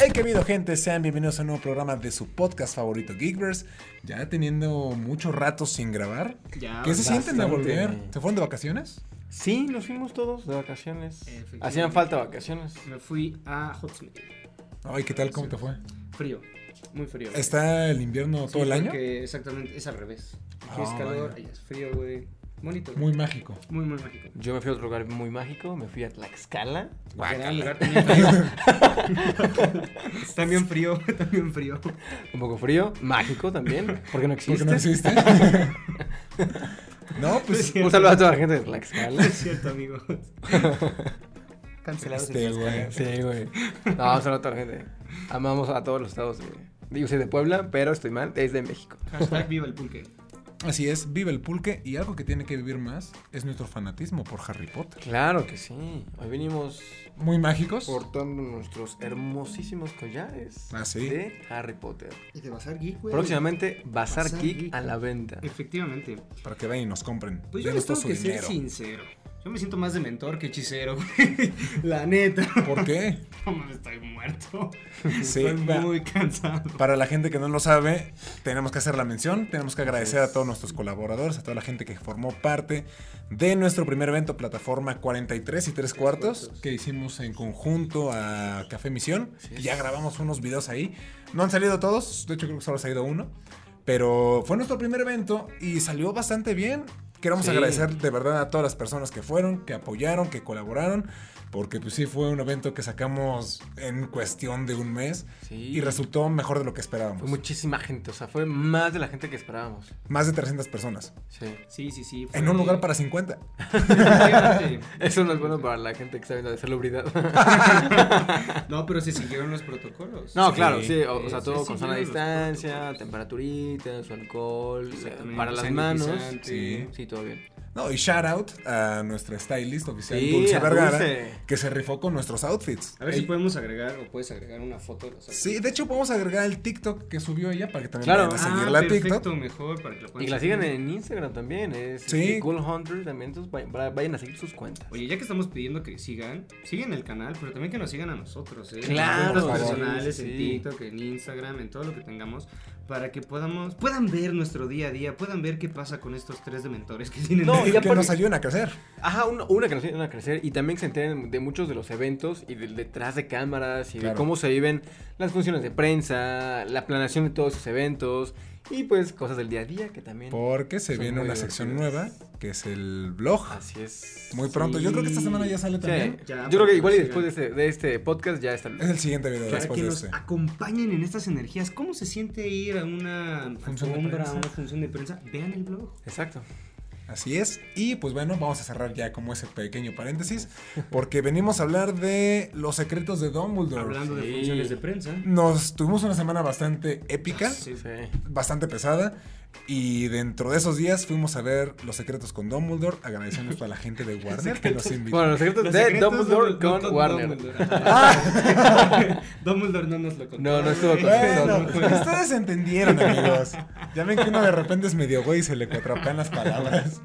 Hey, qué habido, gente. Sean bienvenidos a un nuevo programa de su podcast favorito, Geekverse. Ya teniendo mucho rato sin grabar. Ya, ¿Qué se sienten de volver? ¿Se fueron de vacaciones? Sí, nos fuimos todos de vacaciones. Hacían falta vacaciones. Me fui a Hotsmith. Ay, ¿qué tal? ¿Cómo te fue? Frío, muy frío. ¿Está el invierno Sí, todo el año? exactamente, es al revés. Aquí es Ah, calor, allá es frío, güey. Bonito. Muy mágico. muy, muy mágico. Yo me fui a otro lugar muy mágico, me fui a Tlaxcala. Era un lugar también frío. también frío, también frío. Un poco frío, mágico también, porque no ¿Por existe. qué no existe? no, pues. Un saludo a toda la gente de Tlaxcala. Es cierto, amigo. Cancelados Este, güey. Sí, güey. No, un saludo a toda la gente. Amamos a todos los estados de... Digo, soy de Puebla, pero estoy mal, es de México. Hashtag viva el pulque. Así es, vive el pulque y algo que tiene que vivir más es nuestro fanatismo por Harry Potter. Claro que sí. Hoy venimos Muy mágicos. portando nuestros hermosísimos collares Ah, sí. de Harry Potter. Y de Bazar Geek, güey. Próximamente, Bazar Bazar Geek Geek. a la venta. Efectivamente. Para que vayan y nos compren. Pues yo les tengo que ser sincero. Yo me siento más de mentor que hechicero, güey. La neta. ¿Por qué? No estoy muerto. Sí, Estoy muy cansado. Para la gente que no lo sabe, tenemos que hacer la mención, tenemos que agradecer a todos nuestros colaboradores, a toda la gente que formó parte de nuestro primer evento, plataforma 43 y 3 cuartos, que hicimos en conjunto a Café Misión. Es. ya grabamos unos videos ahí. No han salido todos, de hecho creo que solo ha salido uno. Pero fue nuestro primer evento y salió bastante bien. Queremos Sí. agradecer de verdad a todas las personas que fueron, que apoyaron, que colaboraron. Porque pues sí fue un evento que sacamos en cuestión de un mes. Sí. Y resultó mejor de lo que esperábamos. Fue muchísima gente, o sea, fue más de la gente que esperábamos. Más de 300 personas. Sí. Sí, sí, sí. fue- En un lugar para 50. Efectivamente. Eso no es bueno para la gente que está viendo de celebridad. No, pero se siguieron los protocolos. No, Sí. claro, sí, o, o sea, todo sí, con sana distancia, temperaturita, su alcohol, eh, para las manos. Sí. Sí, todo bien. No, y shout out a nuestra stylist oficial, Sí, Dulce Vergara, Dulce. que se rifó con nuestros outfits. A ver si podemos agregar o puedes agregar una foto de los Sí, de hecho podemos agregar el TikTok que subió ella para que también Claro. a Ah, seguirla a perfecto, TikTok. mejor para que lo puedan Y que la seguir. sigan en Instagram también, es Sí. Cool Hunter también, entonces vayan, a seguir sus cuentas. Oye, ya que estamos pidiendo que sigan, sigan el canal, pero también que nos sigan a nosotros, ¿eh? Claro, En personales, Sí, en. TikTok, en Instagram, en todo lo que tengamos, para que podamos, puedan ver nuestro día a día, pudan ver qué pasa con estos tres dementores que tienen. No, Y que nos ayuden a crecer. Ajá, una, una que nos ayudan a crecer y también que se enteren de muchos de los eventos y del detrás de cámaras y Claro. de cómo se viven las funciones de prensa, la planeación de todos esos eventos y pues cosas del día a día que también... Porque se viene una sección nueva, que es el blog. Así es. Muy pronto. Yo creo que esta semana ya sale Sí, también. Ya, yo creo que igual y que después de este, de este podcast ya está. Es el siguiente video Para después que de nos este. acompañen en estas energías, ¿cómo se siente ir a una Función a una función de prensa? Vean el blog. Exacto. Así es. Y pues bueno, vamos a cerrar ya como ese pequeño paréntesis. Porque venimos a hablar de los secretos de Dumbledore. Hablando de funciones de prensa. Nos tuvimos una semana bastante épica. Sí. Sí. bastante pesada. Y dentro de esos días fuimos a ver Los Secretos con Dumbledore. Agradecemos a la gente de Warner que nos invitó. Bueno, los secretos Los de secretos Dumbledore no con Warner. Dumbledore. No nos lo contó. No, no estuvo con Bueno, ustedes entendieron, amigos. Ya ven que uno de repente es medio güey y se le cuatrapean las palabras.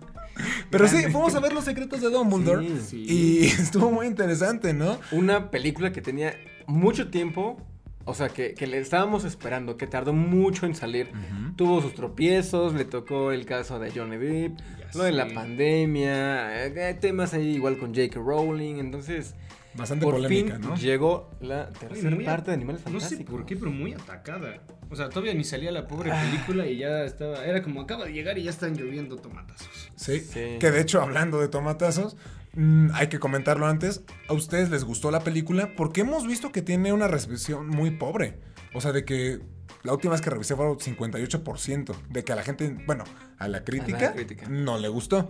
Pero sí, fuimos a ver Los Secretos de Dumbledore. Sí. Sí. Y estuvo muy interesante, ¿no? Una película que tenía mucho tiempo, o sea, que, que le estábamos esperando, que tardó mucho en salir. Tuvo sus tropiezos, le tocó el caso de Johnny Depp, Ya lo de la pandemia, eh, temas ahí igual con J.K. Rowling, entonces Bastante por polémica, fin ¿no? llegó la tercera parte de Animales No sé Fantásticos. por qué, pero muy atacada. O sea, todavía ni salía la pobre película y ya estaba. Era como acaba de llegar y ya están lloviendo tomatazos. Sí. Sí. Que de hecho, hablando de tomatazos, mm, hay que comentarlo antes. ¿A ustedes les gustó la película? Porque hemos visto que tiene una recepción muy pobre. O sea, de que la última vez que revisé fue 58%. De que a la gente, bueno, a la crítica, crítica. no le gustó.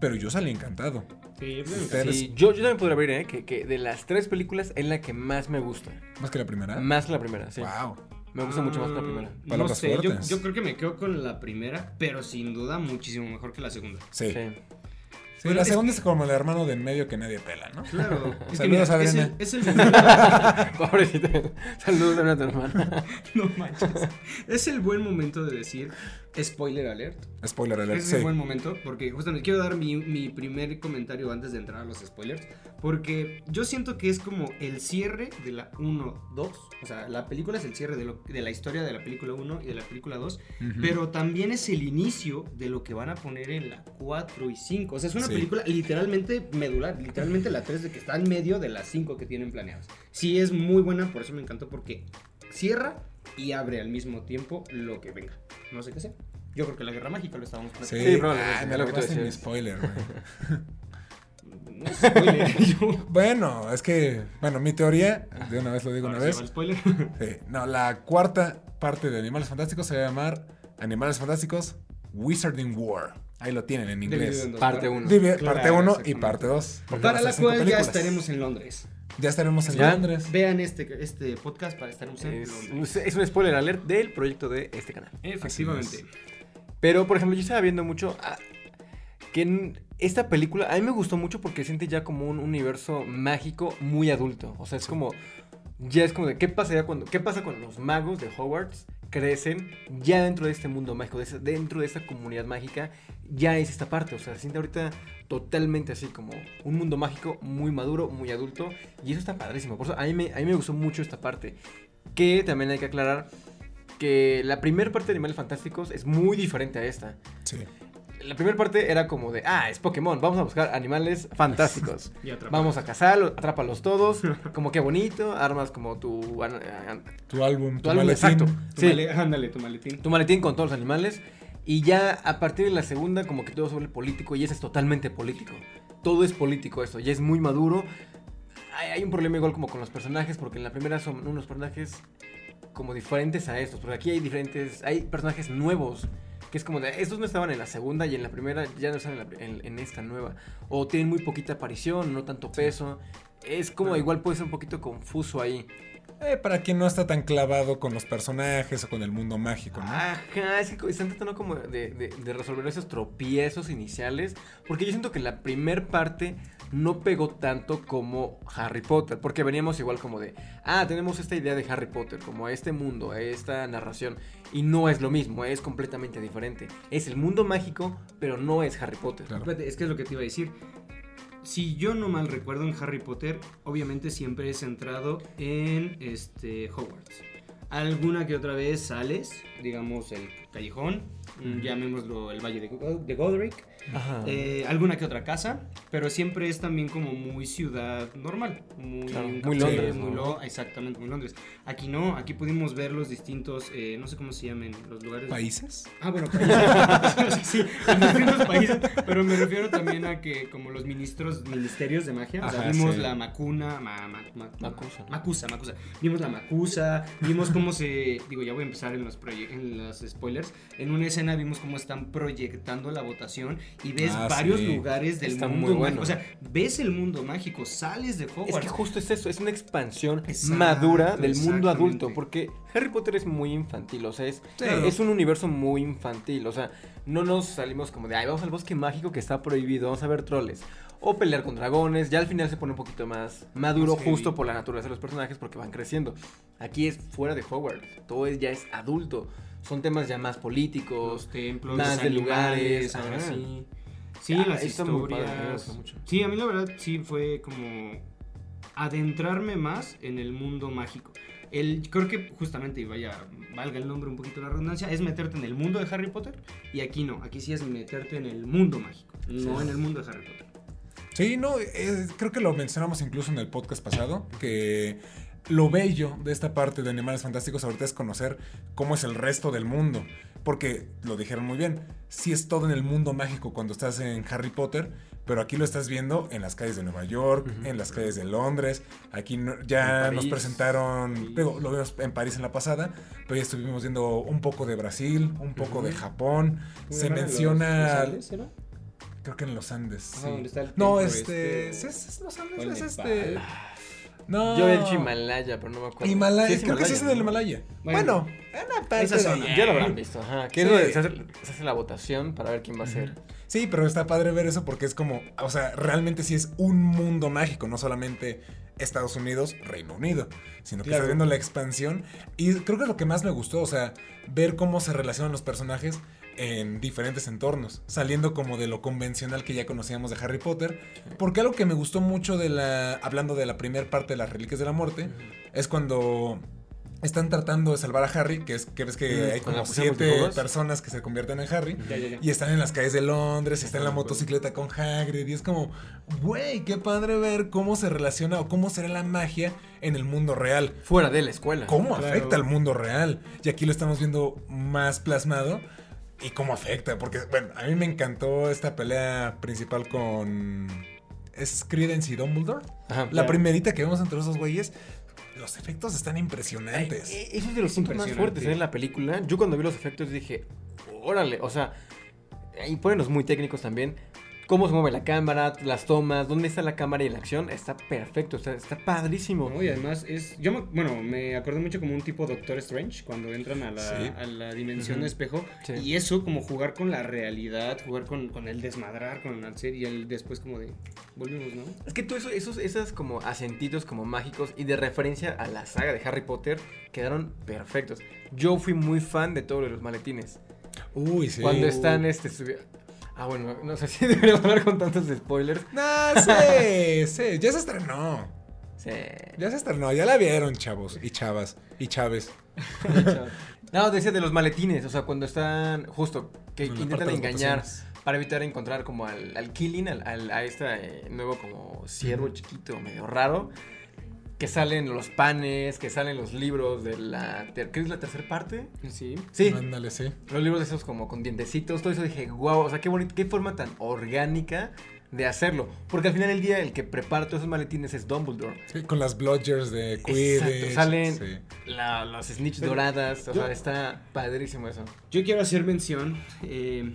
Pero yo salí encantado. Sí, Sí, yo, yo también podría abrir, ¿eh? Que, que de las tres películas es la que más me gusta. Más que la primera. Más que la primera, sí. Wow. Me gusta mucho más que la primera. No Palabras sé, yo, yo creo que me quedo con la primera, pero sin duda muchísimo mejor que la segunda. Sí. Sí. Sí, la segunda es como el hermano de en medio que nadie pela, ¿no? Claro. es que Saludos, es Adriana. el, es el Pobrecita. Saludos a tu hermana. no manches. Es el buen momento de decir spoiler alert. Spoiler alert, Es sí. un buen momento porque justamente quiero dar mi, mi primer comentario antes de entrar a los spoilers. Porque yo siento que es como el cierre de la 1, 2. O sea, la película es el cierre de, lo- de la historia de la película 1 y de la película 2. Ujú. Pero también es el inicio de lo que van a poner en la 4 y 5. O sea, es una Sí. película literalmente medular. Literalmente la 3 de que está en medio de las 5 que tienen planeadas. Sí, es muy buena, por eso me encantó. Porque cierra y abre al mismo tiempo lo que venga. No sé qué sea. Yo creo que la guerra mágica lo estábamos Sí, platicando. Sí, probablemente, Ay, me lo que tú en mi spoiler, güey. No es spoiler. Bueno, es que, bueno, mi teoría, de una vez lo digo una Ahora sí vez. el spoiler. Sí, no, la cuarta parte de Animales Fantásticos se va a llamar Animales Fantásticos Wizarding War. Ahí lo tienen en inglés. Parte partes. uno. Divi- Claro, parte 1 y parte 2. Para la cual ya estaremos en Londres. Ya estaremos en ¿Ya? Londres. Vean este, este podcast para estaremos en Es, es un spoiler alert del proyecto de este canal. Efectivamente. Pero, por ejemplo, yo estaba viendo mucho ah, que en esta película a mí me gustó mucho porque siente ya como un universo mágico muy adulto. O sea, es como ya es como de qué pasa ya cuando qué pasa cuando los magos de Hogwarts crecen ya dentro de este mundo mágico, dentro de esta comunidad mágica, ya es esta parte, o sea, se siente ahorita totalmente así como un mundo mágico muy maduro, muy adulto y eso está padrísimo. Por eso a mí me, a mí me gustó mucho esta parte. Que también hay que aclarar que la primera parte de Animales Fantásticos es muy diferente a esta. Sí. La primera parte era como de, ah, es Pokémon, vamos a buscar animales fantásticos. Y. Vamos a cazarlos, atrápalos todos, como qué bonito, armas como tu, an- an- Tu álbum, tu, tu álbum, maletín. exacto. Tu Sí, male- ándale, tu maletín. tu maletín con todos los animales. Y ya a partir de la segunda, como que todo se vuelve político y ese es totalmente político. Todo es político esto, ya es muy maduro. Hay, hay un problema igual como con los personajes, porque en la primera son unos personajes como diferentes a estos, porque aquí hay diferentes, hay personajes nuevos. Que es como de, estos no estaban en la segunda y en la primera ya no están en, la en- en esta nueva. O tienen muy poquita aparición, no tanto peso. Es como igual puede ser un poquito confuso ahí. Eh, para quien no está tan clavado con los personajes o con el mundo mágico, ¿no? Ajá, es que están tratando como de, de- de resolver esos tropiezos iniciales. Porque yo siento que la primer parte no pegó tanto como Harry Potter. Porque veníamos igual como de, ah, tenemos esta idea de Harry Potter, como a este mundo, a esta narración. Y no es lo mismo, es completamente diferente. Es el mundo mágico, pero no es Harry Potter. Claro. Espérate, es que es lo que te iba a decir. Si yo no mal recuerdo en Harry Potter, obviamente siempre es centrado en este Hogwarts. Alguna que otra vez sales, digamos el callejón, mm, llamémoslo el Valle de, de Godric, Ajá. eh, alguna que otra casa, pero siempre es también como muy ciudad normal, muy, Claro, muy Londres, muy ¿no? lo- exactamente, muy Londres. Aquí no, aquí pudimos ver los distintos, eh, no sé cómo se llaman los lugares. ¿Países? Ah, bueno, países. sí, en distintos países, pero me refiero también a que como los ministros, ministerios de magia, o sea, Ajá, vimos sí. la macuna, ma, ma- ma- Macusa. Macusa, Macusa. Vimos la Macusa, vimos cómo se, digo, ya voy a empezar en los en los spoilers. En una escena vimos cómo están proyectando la votación y ves Ah, varios sí. lugares del Está mundo muy bueno. mágico. O sea, ves el mundo mágico, sales de Es Hogwarts. que justo es eso, es una expansión Exacto, madura del mundo adulto, porque Harry Potter es muy infantil, o sea, es, Claro. es un universo muy infantil, o sea, no nos salimos como de, ay, vamos al bosque mágico que está prohibido, vamos a ver troles, o pelear con dragones, ya al final se pone un poquito más maduro Más justo por la naturaleza de los personajes porque van creciendo. Aquí es fuera de Hogwarts, todo es, ya es adulto, son temas ya más políticos, los templos, más los de lugares, lugares, ahora sí. Sí, Ah, las padre, historias. mucho. Sí, a mí la verdad sí fue como adentrarme más en el mundo mágico. El, creo que justamente, y vaya, valga el nombre un poquito la redundancia, es meterte en el mundo de Harry Potter. Y aquí no, aquí sí es meterte en el mundo mágico, no en el mundo de Harry Potter. Sí, no, eh, creo que lo mencionamos incluso en el podcast pasado, que lo bello de esta parte de Animales Fantásticos ahorita es conocer cómo es el resto del mundo. Porque lo dijeron muy bien, sí es todo en el mundo mágico cuando estás en Harry Potter, pero aquí lo estás viendo en las calles de Nueva York, en las calles de Londres. Aquí no- ya nos presentaron, digo, lo vimos en París en la pasada, pero ya estuvimos viendo un poco de Brasil, un poco de. Japón. Se menciona, creo que en los Andes. Ah, sí. ¿dónde está el no, este, este? ¿sí es, es los ¿O Andes, es este. No. Yo había dicho Himalaya, pero no me acuerdo. Himalaya, Sí es creo que sí es en el. Himalaya. Bueno, Bueno, una parte esa de- zona. Ya lo habrán visto, ajá. Que Sí. es donde se hace, se hace la votación para ver quién va a ser. Sí, pero está padre ver eso porque es como, o sea, realmente sí es un mundo mágico, no solamente Estados Unidos, Reino Unido, sino que Claro. está viendo la expansión. Y creo que es lo que más me gustó, o sea, ver cómo se relacionan los personajes en diferentes entornos, saliendo como de lo convencional que ya conocíamos de Harry Potter. Porque algo que me gustó mucho de la, hablando de la primera parte de las Reliquias de la Muerte, es cuando están tratando de salvar a Harry, que es que ves que hay como siete personas que se convierten en Harry. Ya, ya, ya. Y están en las calles de Londres, y está en la motocicleta con Hagrid. Y es como, güey, qué padre ver cómo se relaciona o cómo será la magia en el mundo real. Fuera de la escuela. Cómo Claro. afecta al mundo real. Y aquí lo estamos viendo más plasmado. Y cómo afecta. Porque, bueno, a mí me encantó esta pelea principal con. ¿Es Credence y Dumbledore? Ajá. La Claro. primerita que vemos entre esos güeyes. Los efectos están impresionantes. Eh, Eso es de los puntos más fuertes ¿eh? en la película. Yo cuando vi los efectos dije, órale, o sea, y ponernos muy técnicos también. Cómo se mueve la cámara, las tomas, dónde está la cámara y la acción, está perfecto, está, está padrísimo. No, y además es. Yo, me- bueno, me acordé mucho como un tipo Doctor Strange cuando entran a la, Sí. a la dimensión Ujú. espejo. Sí. Y eso, como jugar con la realidad, jugar con, con el desmadrar, con el hacer y el después, como de. Volvimos, ¿no? Es que todo eso, esos, esas como acentitos como mágicos y de referencia a la saga de Harry Potter quedaron perfectos. Yo fui muy fan de todos los maletines. Uy, sí. Cuando están este Ah, bueno, no sé si deberíamos hablar con tantos spoilers. Nah, sí, sí. Ya se estrenó. Sí. Ya se estrenó. Ya la vieron, chavos y chavas y chaves. No, decía de los maletines, o sea, cuando están justo que intentan engañar para evitar encontrar como al, al Killing, al, al- a este nuevo como ciervo chiquito medio raro, que salen los panes, que salen los libros de la... ter- ¿Qué es la tercera parte? Sí. Sí, Ándale, sí. los libros esos como con dientecitos, todo eso dije, wow, o sea, qué bonito, qué forma tan orgánica de hacerlo. Porque al final del día el que prepara todos esos maletines es Dumbledore. Sí, con las blodgers de Quidditch. Exacto, salen sí. la- las snitch Pero doradas, o yo- sea, está padrísimo eso. Yo quiero hacer mención. eh,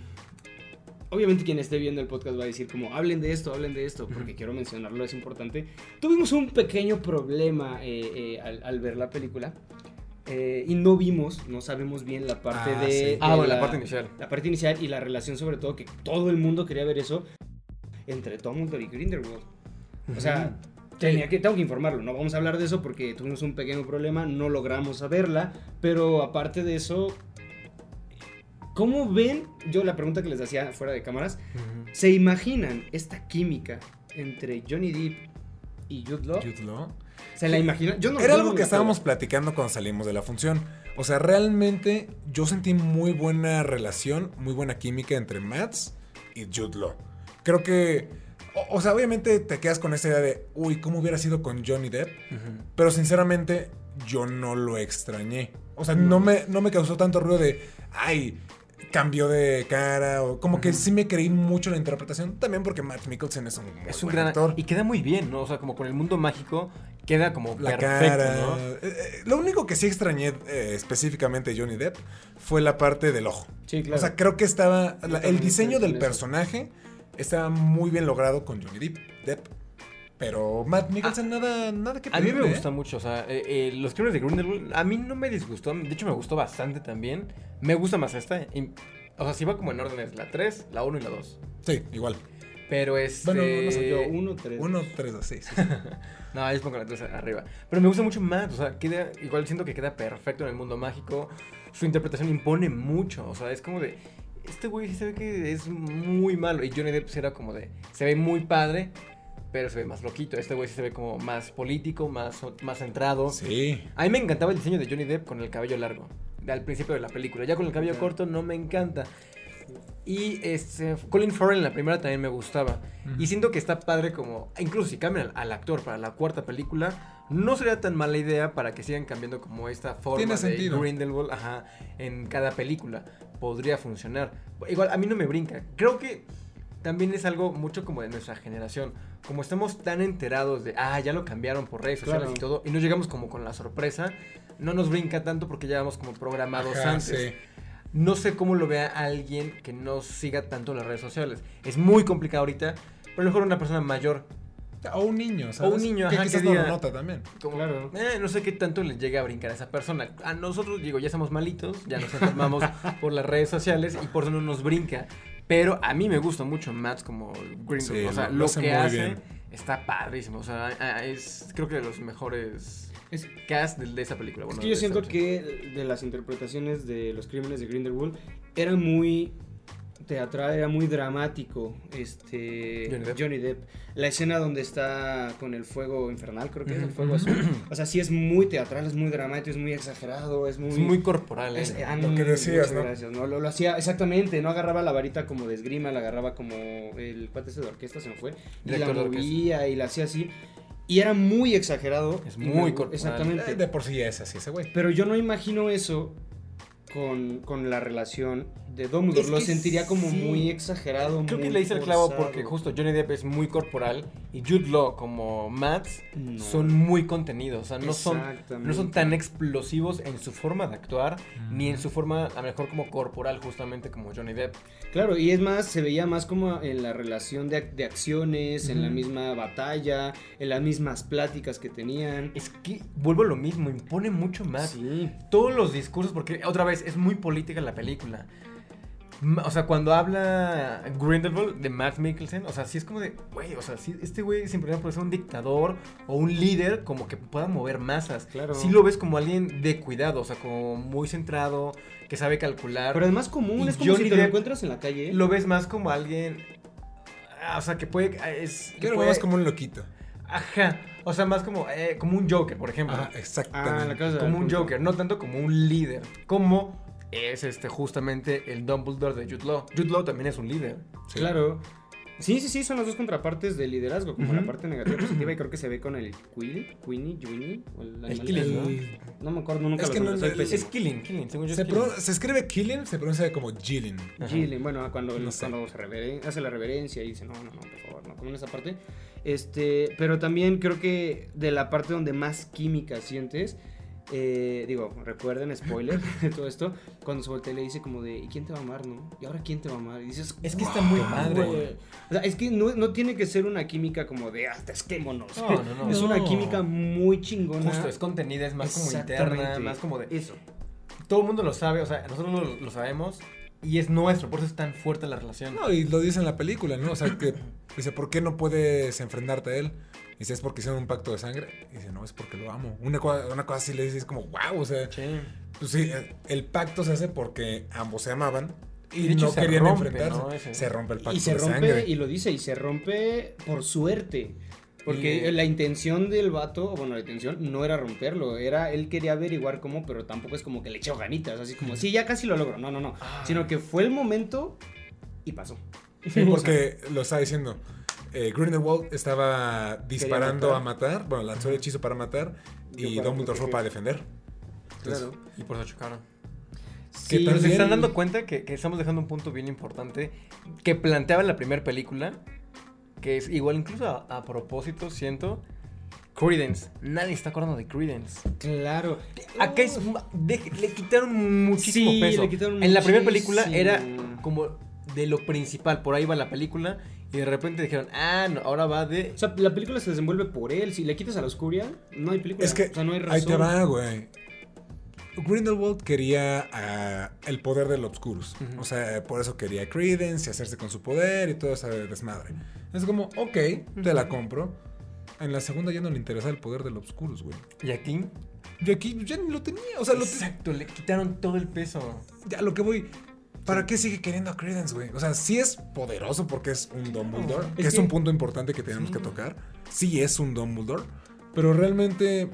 obviamente quien esté viendo el podcast va a decir como hablen de esto, hablen de esto, porque quiero mencionarlo, es importante. Tuvimos un pequeño problema eh, eh, al, al ver la película. eh, y no vimos, no sabemos bien la parte Ah, de, sí. de Ah, bueno, la parte inicial. La parte inicial y la relación sobre todo que todo el mundo quería ver eso entre Dumbledore y Grindelwald. O sea, tenía que, tengo que informarlo, no vamos a hablar de eso porque tuvimos un pequeño problema, no logramos saberla, pero aparte de eso, ¿cómo ven? Yo la pregunta que les hacía fuera de cámaras, ¿se imaginan esta química entre Johnny Depp y Jude Law? Jude Law. ¿Se la imaginan? Yo no Era algo que estábamos platicando cuando salimos de la función. O sea, realmente yo sentí muy buena relación, muy buena química entre Mats y Jude Law. Creo que, o, o sea, obviamente te quedas con esa idea de, uy, ¿cómo hubiera sido con Johnny Depp? Pero sinceramente, yo no lo extrañé. O sea, no me, no me causó tanto ruido de, ay, cambió de cara. O como que sí me creí mucho la interpretación. También porque Matt Mikkelsen es un, muy Es un buen gran actor. Y queda muy bien, ¿no? O sea, como con el mundo mágico, queda como La perfecto, cara. ¿no? Eh, eh, lo único que sí extrañé eh, específicamente Johnny Depp fue la parte del ojo. Sí, claro. O sea, creo que estaba. La- el diseño del personaje estaba muy bien logrado con Johnny Depp. Pero Matt Mikkelsen nada, nada que A mí me pedirle, ¿eh? gusta mucho, o sea, eh, eh, los crímenes de Grindelwald a mí no me disgustó, de hecho me gustó bastante también. Me gusta más esta. y- o sea, si va como en órdenes, la 3, la 1 y la 2. Sí, igual. Pero este... Bueno, no sé, Yo, uno, tres. Uno, tres, dos, seis. sí, sí. No, ahí pongo la 3 arriba. Pero me gusta mucho más, o sea, queda, igual siento que queda perfecto en el mundo mágico. Su interpretación impone mucho, o sea, es como de... Este güey se ve que es muy malo. Y Johnny Depp sí era como de... Se ve muy padre, pero se ve más loquito. Este güey sí se ve como más político, más, más centrado. Sí. A mí me encantaba el diseño de Johnny Depp con el cabello largo. de- Al principio de la película. Ya con el cabello corto no me encanta. Y este, Colin Farrell en la primera también me gustaba. Y siento que está padre como... Incluso si cambian al, al actor para la cuarta película, no sería tan mala idea para que sigan cambiando como esta forma Tiene de sentido. Grindelwald ajá, en cada película. Podría funcionar. Igual, a mí no me brinca. Creo que también es algo mucho como de nuestra generación. Como estamos tan enterados de, ah, ya lo cambiaron por redes sociales Claro. y todo, y no llegamos como con la sorpresa, no nos brinca tanto porque ya vamos como programados Ajá, antes. sí. No sé cómo lo vea alguien que no siga tanto las redes sociales. Es muy complicado ahorita, pero a lo mejor una persona mayor O un niño, ¿sabes? un niño, que ajá, quizás que no lo nota también. Como, Claro. eh, no sé qué tanto le llega a brincar a esa persona. A nosotros, digo, ya somos malitos, ya nos enfermamos por las redes sociales y por eso no nos brinca. Pero a mí me gusta mucho Matt como. Sí, o sea, lo- lo, lo hace que hace bien. está padrísimo. O sea, es creo que de los mejores Es, cast de, de esa película. es que yo siento que de las interpretaciones de los crímenes de Grindelwald era muy teatral, era muy dramático. Este Johnny Depp. La escena donde está con el fuego infernal, creo que es el fuego azul. O sea, sí es muy teatral, es muy dramático, es muy exagerado, es muy. Es muy corporal. Es- ¿eh? ah, Lo que decías, ¿no? gracias, ¿no? Lo, lo hacía exactamente, no agarraba la varita como de esgrima, la agarraba como el cuate ese de orquesta se me fue. Y la movía y la hacía así. Y era muy exagerado. Es muy corporal. Exactamente. Eh, De por sí es así ese güey. Pero yo no imagino eso con, con la relación de Dumbledore. Es Lo sentiría como sí. muy exagerado. Creo que le hice el clavo porque justo Johnny Depp es muy corporal y Jude Law como Matt No. son muy contenidos. O sea, no son, Exactamente. no son tan explosivos en su forma de actuar ni en su forma, a lo mejor como corporal, justamente como Johnny Depp. Claro, y es más, se veía más como en la relación de, ac- de acciones, en la misma batalla, en las mismas pláticas que tenían. Es que vuelvo a lo mismo, impone mucho más. Sí. Todos los discursos, porque otra vez es muy política la película. O sea, cuando habla Grindelwald de Matt Mikkelsen, o sea, sí es como de, güey, o sea, sí, este güey siempre puede ser un dictador o un líder como que pueda mover masas. Claro. Sí lo ves como alguien de cuidado, o sea, como muy centrado, que sabe calcular. Pero además común, Y es como Johnny si te lo encuentras en la calle. Lo ves más como alguien, ah, o sea, que puede, ah, es, Yo lo puede- veo más como un loquito. Ajá, o sea, más como, eh, como un Joker, por ejemplo. Ah, exactamente. casa como un punto. Joker, no tanto como un líder, como es este justamente el Dumbledore de Jude Law. Jude Law también es un líder. Sí. Claro. Sí, sí, sí, son las dos contrapartes del liderazgo, como Ujú. la parte negativa y positiva, y creo que se ve con el Quilly, Queenie, Winnie, o el Killing, ¿no? No me acuerdo nunca Es que no- nombres, soy el-. Es Killing, Killing, según yo Se, es Killing. se escribe Killing, se pronuncia como Jilin. Ajá. Gillen, bueno, cuando, No cuando se hace la reverencia y dice, no, no, no, por favor, no, como en esa parte. Este, pero también creo que de la parte donde más química sientes, eh, digo, recuerden, spoiler de todo esto, cuando se voltea y le dice como de, ¿y quién te va a amar, no? ¿Y ahora quién te va a amar? Y dices, Es que está muy "Wow, padre. güey". O sea, es que no, no tiene que ser una química como de, ah, tesquémonos. No, no, no. Es una química muy chingona. Justo, es contenida, es más como interna, más como de... Eso. Todo el mundo lo sabe, o sea, nosotros lo, lo sabemos y es nuestro, por eso es tan fuerte la relación. No, y lo dice en la película, ¿no? O sea, que dice, ¿por qué no puedes enfrentarte a él? Y dice, ¿es porque hicieron un pacto de sangre? Y dice, no, es porque lo amo. Una, cosa- una cosa así le dices como, wow, o sea, Sí. pues sí, eh, el pacto se hace porque ambos se amaban Y y, de hecho no querían rompe, enfrentarse. ¿no? Ese- Se rompe el pacto Y se de rompe, sangre. y lo dice, y se rompe por suerte. Porque Y- la intención del vato, o bueno, la intención no era romperlo, era él quería averiguar cómo, pero tampoco es como que le echó ganitas, así como, sí, ya casi lo logro. No, no, no. Ah. Sino que fue el momento y pasó. Sí, porque lo está diciendo. Eh, Grindelwald estaba disparando matar. a matar. Bueno, lanzó el hechizo para matar. Yo Y Dumbledore fue para defender. Claro. Y por eso chocaron. Que Sí, Pero se están dando cuenta que, que estamos dejando un punto bien importante que planteaba en la primera película, que es igual incluso a, a propósito, siento, Credence. Nadie está acordando de Credence. Claro. Acá es, de- le quitaron muchísimo Sí, peso. le quitaron en la primera película era como de lo principal, por ahí va la película y de repente dijeron, ah, no, ahora va de... O sea, la película se desenvuelve por él. Si le quitas a la oscuridad, no hay película. Es que o sea, no hay razón. ahí te va, güey. Grindelwald quería ah, el poder del Obscurus. O sea, por eso quería Credence y hacerse con su poder y todo ese desmadre. Es como, ok, te la compro. En la segunda ya no le interesa el poder del Obscurus, güey. Y aquí... Y aquí ya ni lo tenía. O sea, lo te- Exacto, le quitaron todo el peso. ya lo que voy. ¿Para qué sigue queriendo a Credence, güey? O sea, sí es poderoso porque es un Dumbledore, Es que es un punto importante que tenemos Sí. que tocar. Sí es un Dumbledore, pero realmente,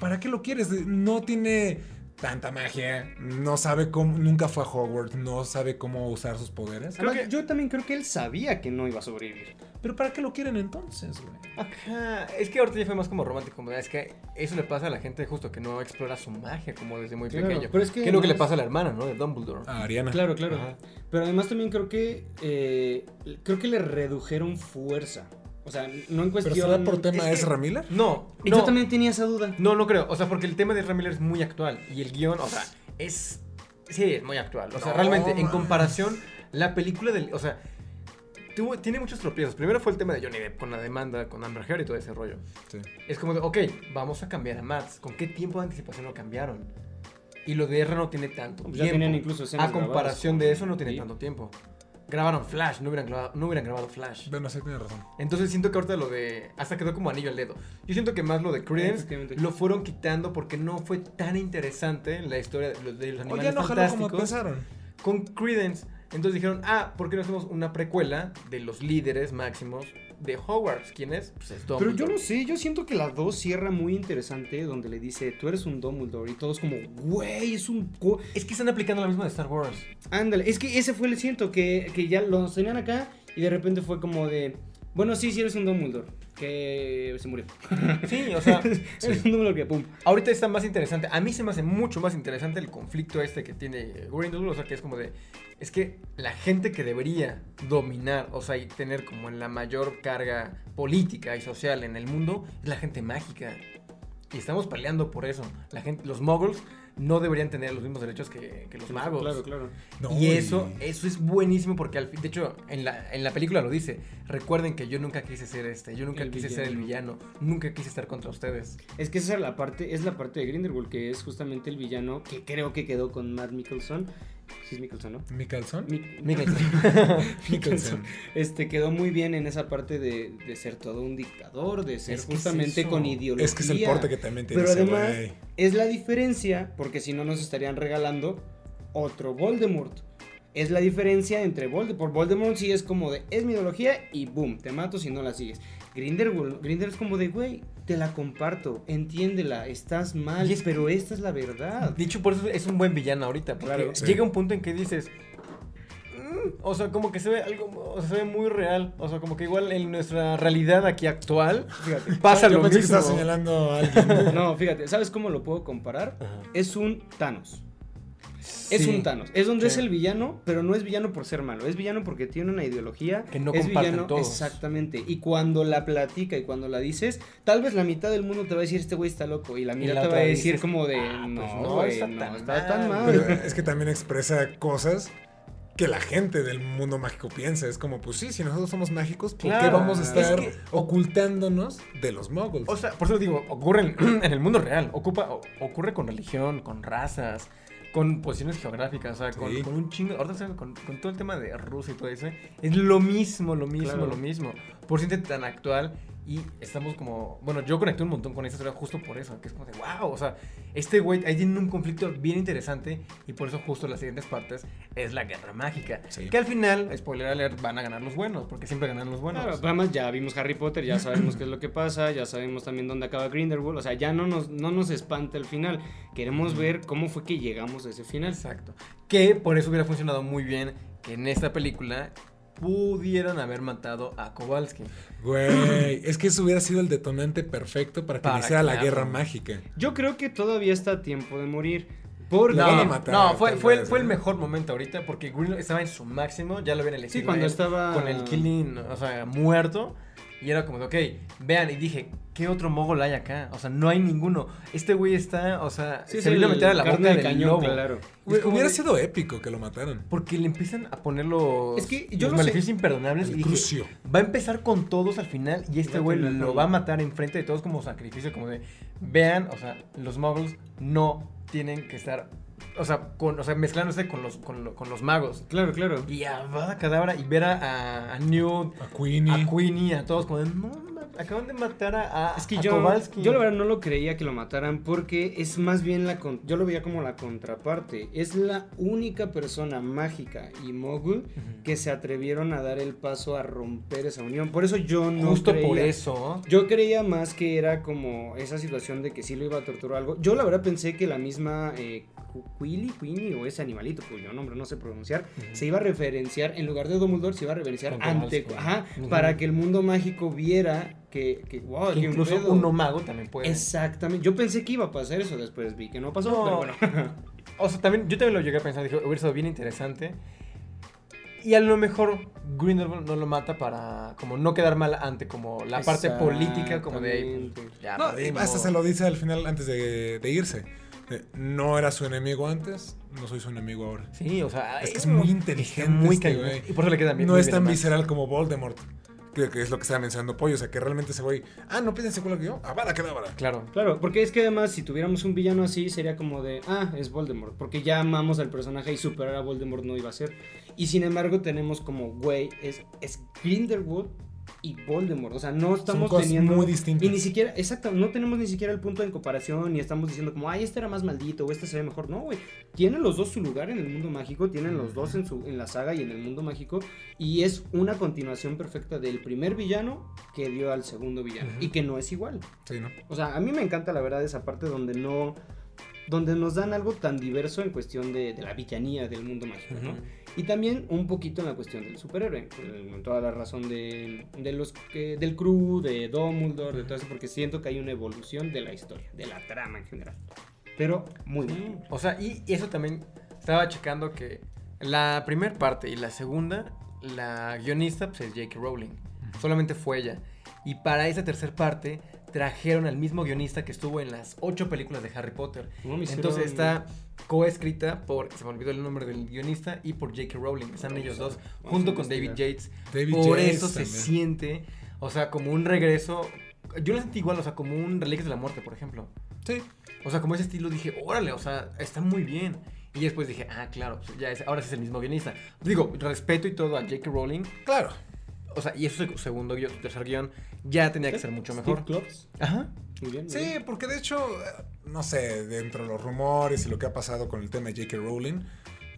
¿para qué lo quieres? No tiene tanta magia, no sabe cómo, nunca fue a Hogwarts, no sabe cómo usar sus poderes. Creo Además, que- Yo también creo que él sabía que no iba a sobrevivir. Pero ¿para qué lo quieren entonces, güey? Ajá, es que ahorita ya fue más como romántico, es que eso le pasa a la gente justo que no explora su magia como desde muy Claro, pequeño. pero es que ¿Qué es lo que le pasa a la hermana, no? De Dumbledore. A Ariana. Claro, claro. Ajá. Pero además también creo que eh, creo que le redujeron fuerza. O sea, no en ¿Pero cuestión. será por tema es que- Ezra Miller? No, Y no, yo también tenía esa duda. no, no creo. O sea, porque el tema de Ezra Miller es muy actual y el guion, o sea, es... Sí, es muy actual. O sea, No, realmente, en man. comparación, la película del... O sea, tuvo- tiene muchos tropiezos. Primero fue el tema de Johnny Depp con la demanda, con Amber Heard y todo ese rollo. Sí. Es como de, ok, vamos a cambiar a Max. ¿Con qué tiempo de anticipación lo cambiaron? Y lo de R no tiene tanto Pues tiempo. ya tenían incluso escenas A comparación grabadas de eso no tiene Deep. tanto tiempo. Grabaron Flash, no hubieran grabado, no hubieran grabado Flash. Bueno, sí, tienes razón. Entonces siento que ahorita lo de... Hasta quedó como anillo al dedo. Yo siento que más lo de Credence lo fueron quitando porque no fue tan interesante la historia de los, de los O animales ya no jaló como fantásticos pensaron. con Credence. Entonces dijeron, ah, ¿por qué no hacemos una precuela de los líderes máximos de Hogwarts? ¿Quién es? Pues es Pero Dumbledore. yo no sé, yo siento que la 2 cierra muy interesante donde le dice, tú eres un Dumbledore y todos como, güey, es un... co-". Es que están aplicando la misma de Star Wars. Ándale, es que ese fue el siento, que, que ya los tenían acá y de repente fue como de, bueno, sí, sí eres un Dumbledore, que se murió. Sí, o sea, eres un Dumbledore que pum. ahorita está más interesante. A mí se me hace mucho más interesante el conflicto este que tiene Grindelwald. O sea, que es como de. Es que la gente que debería dominar, o sea, y tener como la mayor carga política y social en el mundo, es la gente mágica. Y estamos peleando por eso. La gente, los muggles no deberían tener los mismos derechos que, que los magos. Claro, claro. No, y eso, eso es buenísimo porque al fin, de hecho, en la, en la película lo dice. Recuerden que yo nunca quise ser este, yo nunca El quise ser el villano, nunca quise estar contra ustedes. Es que esa es la parte, es la parte de Grindelwald, que es justamente el villano que creo que quedó con Matt Mikkelsen. Sí es Mikkelsen, ¿no? ¿Mickelson? Mi- Mikkelsen. Mikkelsen. Este quedó muy bien en esa parte de, de ser todo un dictador, de ser Es que es justamente con ideología. Es que es el porte que también tiene Pero además es la diferencia, porque si no nos estarían regalando otro Voldemort. Es la diferencia entre Voldemort. Voldemort sí es como de, es mi ideología y boom, te mato si no la sigues. Grindelwald, Grindelwald es como de, güey, te la comparto, entiéndela, estás mal, Y es- pero esta es la verdad. Dicho por eso es un buen villano ahorita. Porque Claro. Sí. llega un punto en que dices. "Mm", o sea, como que se ve algo. O sea, se ve muy real. O sea, como que igual en nuestra realidad aquí actual. Fíjate. Pasa lo que mismo. señalando a alguien. No, fíjate, ¿sabes cómo lo puedo comparar? Ajá. Es un Thanos. Es Sí. un Thanos. Es donde Sí. es el villano, pero no es villano por ser malo. Es villano porque tiene una ideología. Que no es comparten villano, todos. Exactamente. Y cuando la platica y cuando la dices, tal vez la mitad del mundo te va a decir, este güey está loco. Y la Y mitad la te va a decir dices, como de, "Ah, no, pues no está no, tan está tan mal". mal. Pero es que también expresa cosas que la gente del mundo mágico piensa. Es como, pues sí, si nosotros somos mágicos, ¿por qué vamos a Es estar que- ocultándonos de los muggles? O sea, por eso digo, ocurre en, en el mundo real. Ocupa, o- ocurre con religión, con razas, con posiciones geográficas, o sea, con, Sí. con un chingo. Ahorita con, con todo el tema de Rusia y todo eso. Es lo mismo, lo mismo, Claro. lo mismo. Por siente tan actual. Y estamos como. Bueno, yo conecté un montón con esta historia justo por eso. Que es como de wow. O sea, este güey ahí tiene un conflicto bien interesante. Y por eso, justo las siguientes partes es la guerra mágica. Sí. Que al final, spoiler alert, van a ganar los buenos. Porque siempre ganan los buenos. Claro, además ya vimos Harry Potter, ya sabemos qué es lo que pasa, ya sabemos también dónde acaba Grindelwald, o sea, ya no nos, no nos espanta el final. Queremos ver cómo fue que llegamos a ese final. Exacto. Que por eso hubiera funcionado muy bien que en esta película pudieran haber matado a Kowalski. Güey, es que eso hubiera sido el detonante perfecto para que Para iniciara la guerra mágica. Yo creo que todavía está a tiempo de morir. Porque No, matar, no, fue, tal fue, vez, fue el mejor momento ahorita porque Green estaba en su máximo, ya lo habían elegido. Sí, cuando él estaba- Con el killing, o sea, muerto. Y era como de, ok, vean, y dije, ¿qué otro mogol hay acá? O sea, no hay ninguno. Este güey está, o sea, Sí, se vino a meter a la boca de del cañón, lobo. claro. Güey, hubiera de- sido épico que lo mataran. Porque le empiezan a poner los, Es que yo los no sé- maleficios imperdonables y El dije, crucio. va a empezar con todos al final y este güey lo va a matar enfrente de todos como sacrificio, como de, vean, o sea, los muggles no tienen que estar, o sea, con, o sea mezclándose con los, con, lo- con los magos. Claro, claro. Y a Vada Cadabra y ver a, a, a Newt, A Queenie. a Queenie, a todos como de, no, acaban de matar a, a, Es que yo, Kowalski". yo la verdad no lo creía que lo mataran porque es más bien la... con- yo lo veía como la contraparte. Es la única persona mágica y mogul que se atrevieron a dar el paso a romper esa unión. Por eso yo no Justo creía- por eso. Yo creía más que era como esa situación de que sí lo iba a torturar algo. Yo la verdad pensé que la misma eh, Quilly, Queenie o ese animalito cuyo nombre no sé pronunciar, se iba a referenciar, en lugar de Dumbledore, se iba a referenciar Con ante... Ajá, para que el mundo mágico viera que... que wow, Que incluso pedo. un no mago también puede. Exactamente. Yo pensé que iba a pasar eso, después vi que no pasó, No. pero bueno. O sea, también, yo también lo llegué a pensar, dije, hubiera sido bien interesante. Y a lo mejor Grindelwald no lo mata para como no quedar mal ante como la parte política como de Exactamente. ya No, hasta se lo dice al final antes de, de irse. Eh, no era su enemigo antes, no soy su enemigo ahora. Sí, o sea, Es que es muy inteligente muy este güey. Y por eso le queda bien. no es tan visceral como Voldemort. Que, que es lo que estaba mencionando Pollo. O sea, que realmente ese güey. Ah, no piensen igual que yo. Ah, vara, vara. Claro. Claro, porque es que además si tuviéramos un villano así sería como de, ah, es Voldemort, porque ya amamos al personaje y superar a Voldemort no iba a ser. Y sin embargo tenemos como, güey, es, es Grindelwald y Voldemort, o sea, no estamos cosas teniendo... muy distintas. Y ni siquiera, exacto, no tenemos ni siquiera el punto en comparación ni estamos diciendo como, ay, este era más maldito o este se ve mejor. No, güey, tienen los dos su lugar en el mundo mágico, tienen los dos en, su, en la saga y en el mundo mágico y es una continuación perfecta del primer villano que dio al segundo villano y que no es igual. Sí, ¿no? O sea, a mí me encanta la verdad esa parte donde no. Donde nos dan algo tan diverso en cuestión de, de la villanía del mundo mágico, ¿no? Y también un poquito en la cuestión del superhéroe, con toda la razón de, de los que, del crew, de Dumbledore, de todo eso, porque siento que hay una evolución de la historia, de la trama en general. Pero muy Sí, bien. O sea, y y eso también estaba checando que la primera parte y la segunda, la guionista pues, es J.K. Rowling. Solamente fue ella. Y para esa tercera parte trajeron al mismo guionista que estuvo en las ocho películas de Harry Potter. No, Entonces está coescrita por, se me olvidó el nombre del guionista, y por J.K. Rowling. Están ellos dos, junto con David. Yates. David por Yates eso se siente, o sea, como un regreso. Yo lo sentí igual, o sea, como un Reliquias de la Muerte, por ejemplo. Sí. O sea, como ese estilo dije, órale, o sea, está muy bien. Y después dije, ah, claro, pues ya es, ahora sí es el mismo guionista. Digo, respeto y todo a J.K. Rowling. Claro. O sea, y eso es segundo guion, tercer guion, ya tenía que ser mucho mejor. Ajá. Muy bien. muy Sí, bien. porque de hecho, eh, no sé, dentro de los rumores y lo que ha pasado con el tema de J.K. Rowling,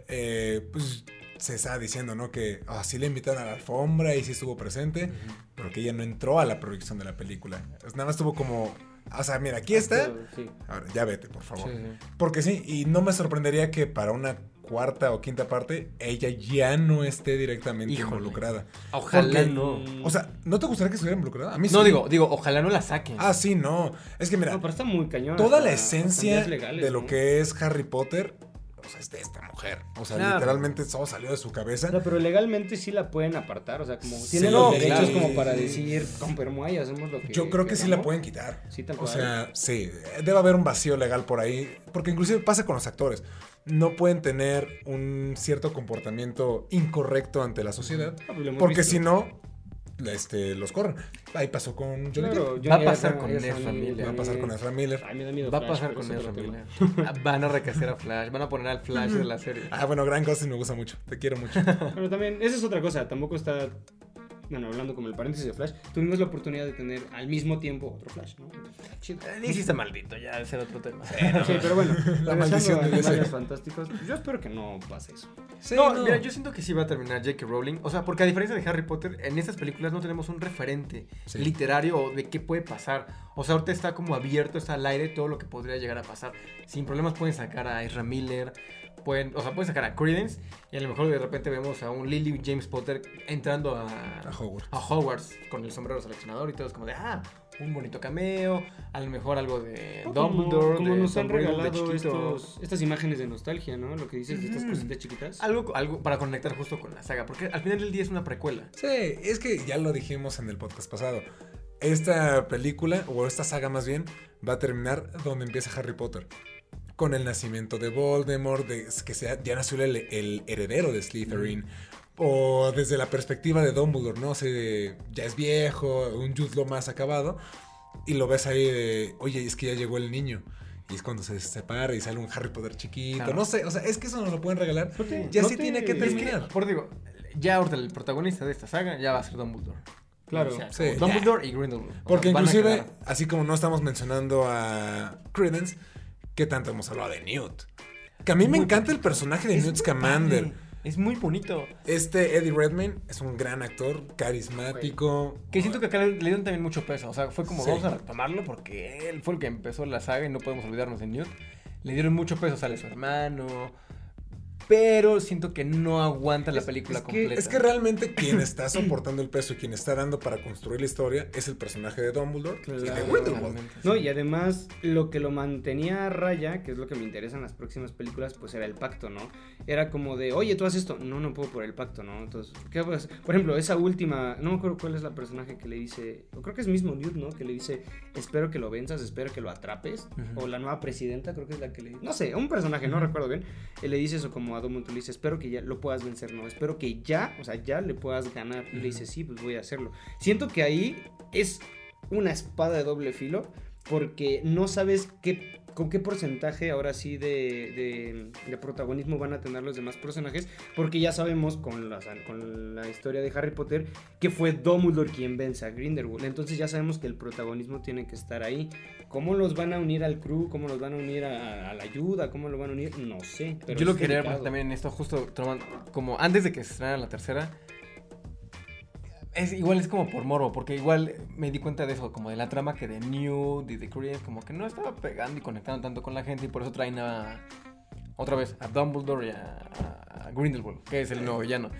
eh, pues se está diciendo, ¿no? Que ah, sí le invitaron a la alfombra y sí estuvo presente, pero que ella no entró a la producción de la película. Pues nada más estuvo como, o sea, mira, aquí está. Sí. Ahora, ya vete, por favor. Sí, sí. Porque sí, y no me sorprendería que para una cuarta o quinta parte ella ya no esté directamente Híjole. involucrada. Ojalá Porque- no. O sea, ¿no te gustaría que estuviera involucrada? A mí No, sí. digo, digo, ojalá no la saquen. Ah, sí, no. Es que mira, No, pero está muy cañón. toda la esencia legales, de lo ¿no? que es Harry Potter, o sea, es de esta mujer. O sea, Claro. literalmente todo salió de su cabeza. No, pero legalmente sí la pueden apartar, o sea, como Sí, tienen los no, derechos claro. como para decir, con Permuay hacemos lo que Yo creo que sí la queramos". pueden quitar. Sí, tal O cual. sea, sí, debe haber un vacío legal por ahí, porque inclusive pasa con los actores. No pueden tener un cierto comportamiento incorrecto ante la sociedad, Ah, pues porque si no, este, los corren. Ahí pasó con Johnny Claro, Depp. Va a pasar con Ezra Miller. Va a pasar con Ezra Miller. Ay, me da miedo Va a pasar con Ezra Miller. Van a recastear a Flash, van a poner al Flash de la serie. Ah, bueno, Gran Gosling me gusta mucho. Te quiero mucho. Pero también, esa es otra cosa, tampoco está, bueno, hablando como el paréntesis de Flash, tuvimos la oportunidad de tener al mismo tiempo otro Flash, ¿no? Chido. Está maldito, ya debe ser otro tema. Sí, pero bueno, La maldición de. Animales Fantásticos, yo espero que no pase eso. no, mira, yo siento que sí va a terminar J.K. Rowling. O sea, porque a diferencia de Harry Potter, en estas películas no tenemos un referente Sí. literario de qué puede pasar. O sea, ahorita está como abierto, está al aire todo lo que podría llegar a pasar. Sin problemas pueden sacar a Ezra Miller, pueden, o sea, pueden sacar a Credence y a lo mejor de repente vemos a un Lily James Potter entrando a, A Hogwarts. a Hogwarts con el sombrero seleccionador y todo es como de, ah, un bonito cameo, a lo mejor algo de Dumbledore, como de nos han regalado estos, estas imágenes de nostalgia, ¿no? Lo que dices de estas Mm. cositas chiquitas. Algo, algo para conectar justo con la saga, porque al final del día es una precuela. Sí, es que ya lo dijimos en el podcast pasado. Esta película, o esta saga más bien, va a terminar donde empieza Harry Potter. Con el nacimiento de Voldemort, de que sea, ya nació el, el heredero de Slytherin. O desde la perspectiva de Dumbledore, ¿no? O sea, de, ya es viejo, un Jude más acabado. Y lo ves ahí de, oye, es que ya llegó el niño. Y es cuando se separa y sale un Harry Potter chiquito. Claro. No sé, o sea, es que eso nos lo pueden regalar. te- ya no sí te- tiene que es que- terminar. Por digo, ya ahorita el protagonista de esta saga ya va a ser Dumbledore. Claro. O sea, Sí. como Dumbledore y Grindelwald. O sea, Porque inclusive, quedar- así como no estamos mencionando a Credence, ¿qué tanto hemos hablado de Newt? Que a mí me encanta el personaje de Newt Scamander. padre, Es muy bonito. Este Eddie Redmayne es un gran actor, carismático. Que siento que acá le, le dieron también mucho peso. O sea, fue como, Sí. vamos a retomarlo porque él fue el que empezó la saga y no podemos olvidarnos de Newt. Le dieron mucho peso, sale su hermano. Pero siento que no aguanta la película es que- completa. Es que realmente quien está soportando el peso y quien está dando para construir la historia es el personaje de Dumbledore y de Claro. Grindelwald. Totalmente, No, y además lo que lo mantenía a raya, que es lo que me interesa en las próximas películas, pues era el pacto, ¿no? Era como de, oye, tú haces esto. No, no puedo por el pacto, ¿no? Entonces, ¿qué hacer? Por ejemplo, esa última, no me acuerdo cuál es la personaje que le dice, o creo que es mismo Newt, ¿no? Que le dice, espero que lo venzas, espero que lo atrapes. O la nueva presidenta, creo que es la que le No sé, un personaje, no recuerdo bien. Él le dice eso como a Dumbledore, le dice, espero que ya lo puedas vencer, ¿no? Espero que ya, o sea, ya le puedas ganar. Y le dice, sí, pues voy a hacerlo. Siento que ahí es una espada de doble filo porque no sabes qué, con qué porcentaje ahora sí de, de- de protagonismo van a tener los demás personajes, porque ya sabemos con la, con la historia de Harry Potter que fue Dumbledore quien vence a Grindelwald, entonces ya sabemos que el protagonismo tiene que estar ahí. ¿Cómo los van a unir al crew? ¿Cómo los van a unir a, a la ayuda? ¿Cómo lo van a unir? No sé. pero Yo lo quería también en esto, justo como antes de que se estrenara la tercera. Es, igual es como por morbo, porque igual me di cuenta de eso, como de la trama que de Newt y de Creed, como que no estaba pegando y conectando tanto con la gente y por eso traen a, otra vez, a Dumbledore y a, a Grindelwald, que es el nuevo villano.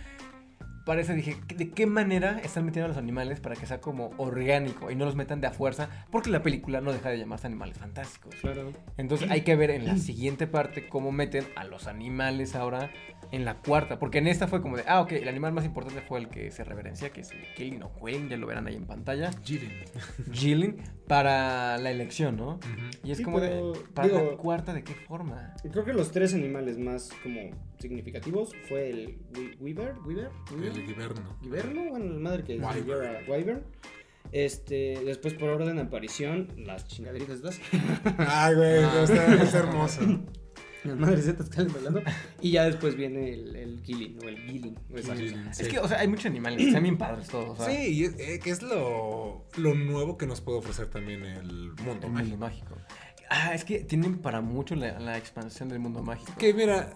Para eso dije, ¿de qué manera están metiendo a los animales para que sea como orgánico y no los metan de a fuerza? Porque la película no deja de llamarse Animales Fantásticos. Claro. Entonces hay que ver en la siguiente parte cómo meten a los animales ahora en la cuarta. Porque en esta fue como de, ah, ok, el animal más importante fue el que se reverencia, que es el Kellen o Quellen, ya lo verán ahí en pantalla. Jiren. Gillen, para la elección, ¿no? Y es Sí, como pero, de, ¿para la cuarta de qué forma? Creo que los tres animales más como significativos fue el Weaver, Weaver, Weaver? El Giverno. Giverno, bueno, la madre que Wyvern. escribió a Wyvern. Este, después por orden de aparición, las chingaderitas estas. Ay, güey, Ah. está, está hermoso. las madres estas que salen bailando. Y ya después viene el, el Killing o el Gilling. Sí. Es que, o sea, hay muchos animales, están bien padres todos. Sí, y es, eh, que es lo, lo nuevo que nos puede ofrecer también el mundo el mágico. mundo mágico. Ah, es que tienen para mucho la, la expansión del mundo mágico. Que mira,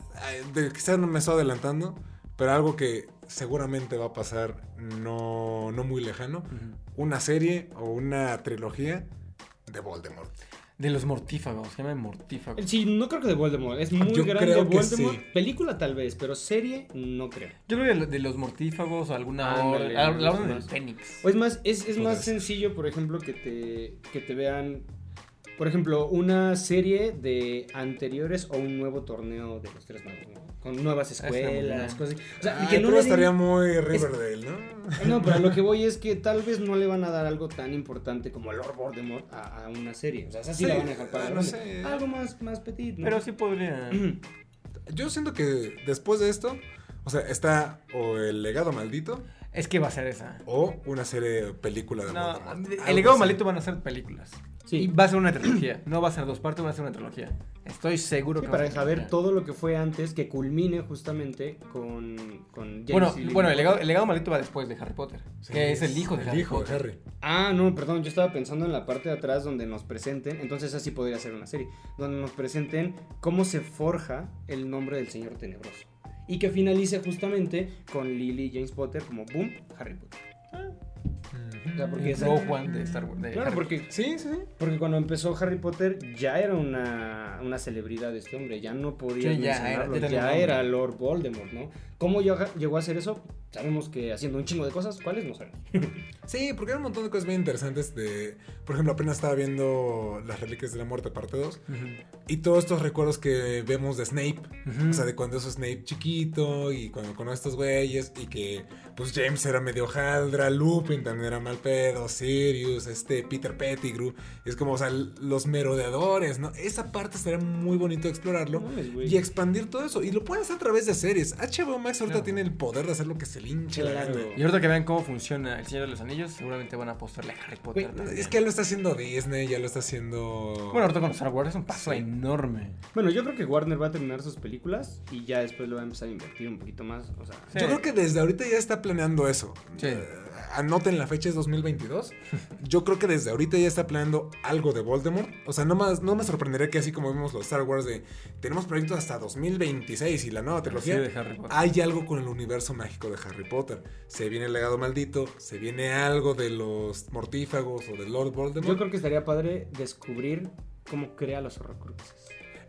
de- quizás no me estoy adelantando, pero algo que seguramente va a pasar no, no muy lejano, una serie o una trilogía de Voldemort. De los mortífagos, se llaman mortífagos. Sí, no creo que de Voldemort. Es muy Yo grande creo que Voldemort. sí. Película tal vez, pero serie no creo. Yo creo que de lo- de los mortífagos o alguna Ándale, orden, la, la orden del. Fénix. O es más, es, es más sencillo, por ejemplo, que te, que te vean, por ejemplo, una serie de anteriores o un nuevo torneo de los tres magos, ¿no? Con nuevas muy escuelas, cosas así. O sea, Ay, que no estaría muy Riverdale, ¿no? No, pero a lo que voy es que tal vez no le van a dar algo tan importante como Lord Voldemort a, a una serie. O sea, esa sí, Sí, la van a dejar para ah, no grande. sé. Algo más, más petit, ¿no? Pero sí podría. Yo siento que después de esto, o sea, está o el legado maldito es que va a ser esa. o una serie película de No, Voldemort. el legado maldito van a ser películas. Sí. Y va a ser una trilogía. No va a ser dos partes, va a ser una trilogía. Estoy seguro Sí, que va para a ser saber trilogía. todo lo que fue antes, que culmine justamente con, con James Bueno, y bueno el, legado, el legado maldito va después de Harry Potter. Sí, que es el hijo de el Harry hijo de Potter. Harry. Ah, no, perdón, yo estaba pensando en la parte de atrás donde nos presenten, entonces así podría ser una serie, donde nos presenten cómo se forja el nombre del Señor Tenebroso. Y que finalice justamente con Lily y James Potter como boom, Harry Potter. O sea, porque Rogue One de Star Wars. de Claro, Harry porque, Sí, sí, sí. porque cuando empezó Harry Potter ya era una, una celebridad este hombre, ya no podía Sí, ya era- ya, ya era. Lord Voldemort, ¿no? ¿Cómo llegó a- llegó a hacer eso? Sabemos que haciendo un chingo de cosas, ¿cuáles? No sabemos. Sí, porque hay un montón de cosas bien interesantes de... Por ejemplo, apenas estaba viendo Las Reliquias de la Muerte parte 2 Ujú. y todos estos recuerdos que vemos de Snape. Ujú. O sea, de cuando es Snape chiquito y cuando con estos güeyes y que pues James era medio jaldra, Lupin también era mal pedo, Sirius, este Peter Pettigrew. Es como, o sea, los merodeadores, ¿no? Esa parte sería muy bonito explorarlo No y expandir todo eso. Y lo pueden hacer a través de series. HBO Max ahorita Claro. tiene el poder de hacer lo que se le hinche la Claro. gana. Y ahorita que vean cómo funciona El Señor de los Anillos, seguramente van a apostarle a Harry Potter. Es que ya lo está haciendo Disney, ya lo está haciendo... Bueno, ahorita con Star Wars es un paso Sí. enorme. Bueno, yo creo que Warner va a terminar sus películas y ya después lo va a empezar a invertir un poquito más. O sea, Sí. Yo creo que desde ahorita ya está planeando eso. Sí. Eh, anoten la fecha es 2022. Yo creo que desde ahorita ya está planeando algo de Voldemort. O sea, no, más, no me sorprendería que así como vimos los Star Wars de tenemos proyectos hasta 2026 y la nueva Sí, trilogía. de Harry Potter. Hay algo con el universo mágico de Harry Potter. Se viene el legado maldito, se viene algo de los mortífagos o de Lord Voldemort. yo creo que estaría padre descubrir cómo crea los horrocruxes.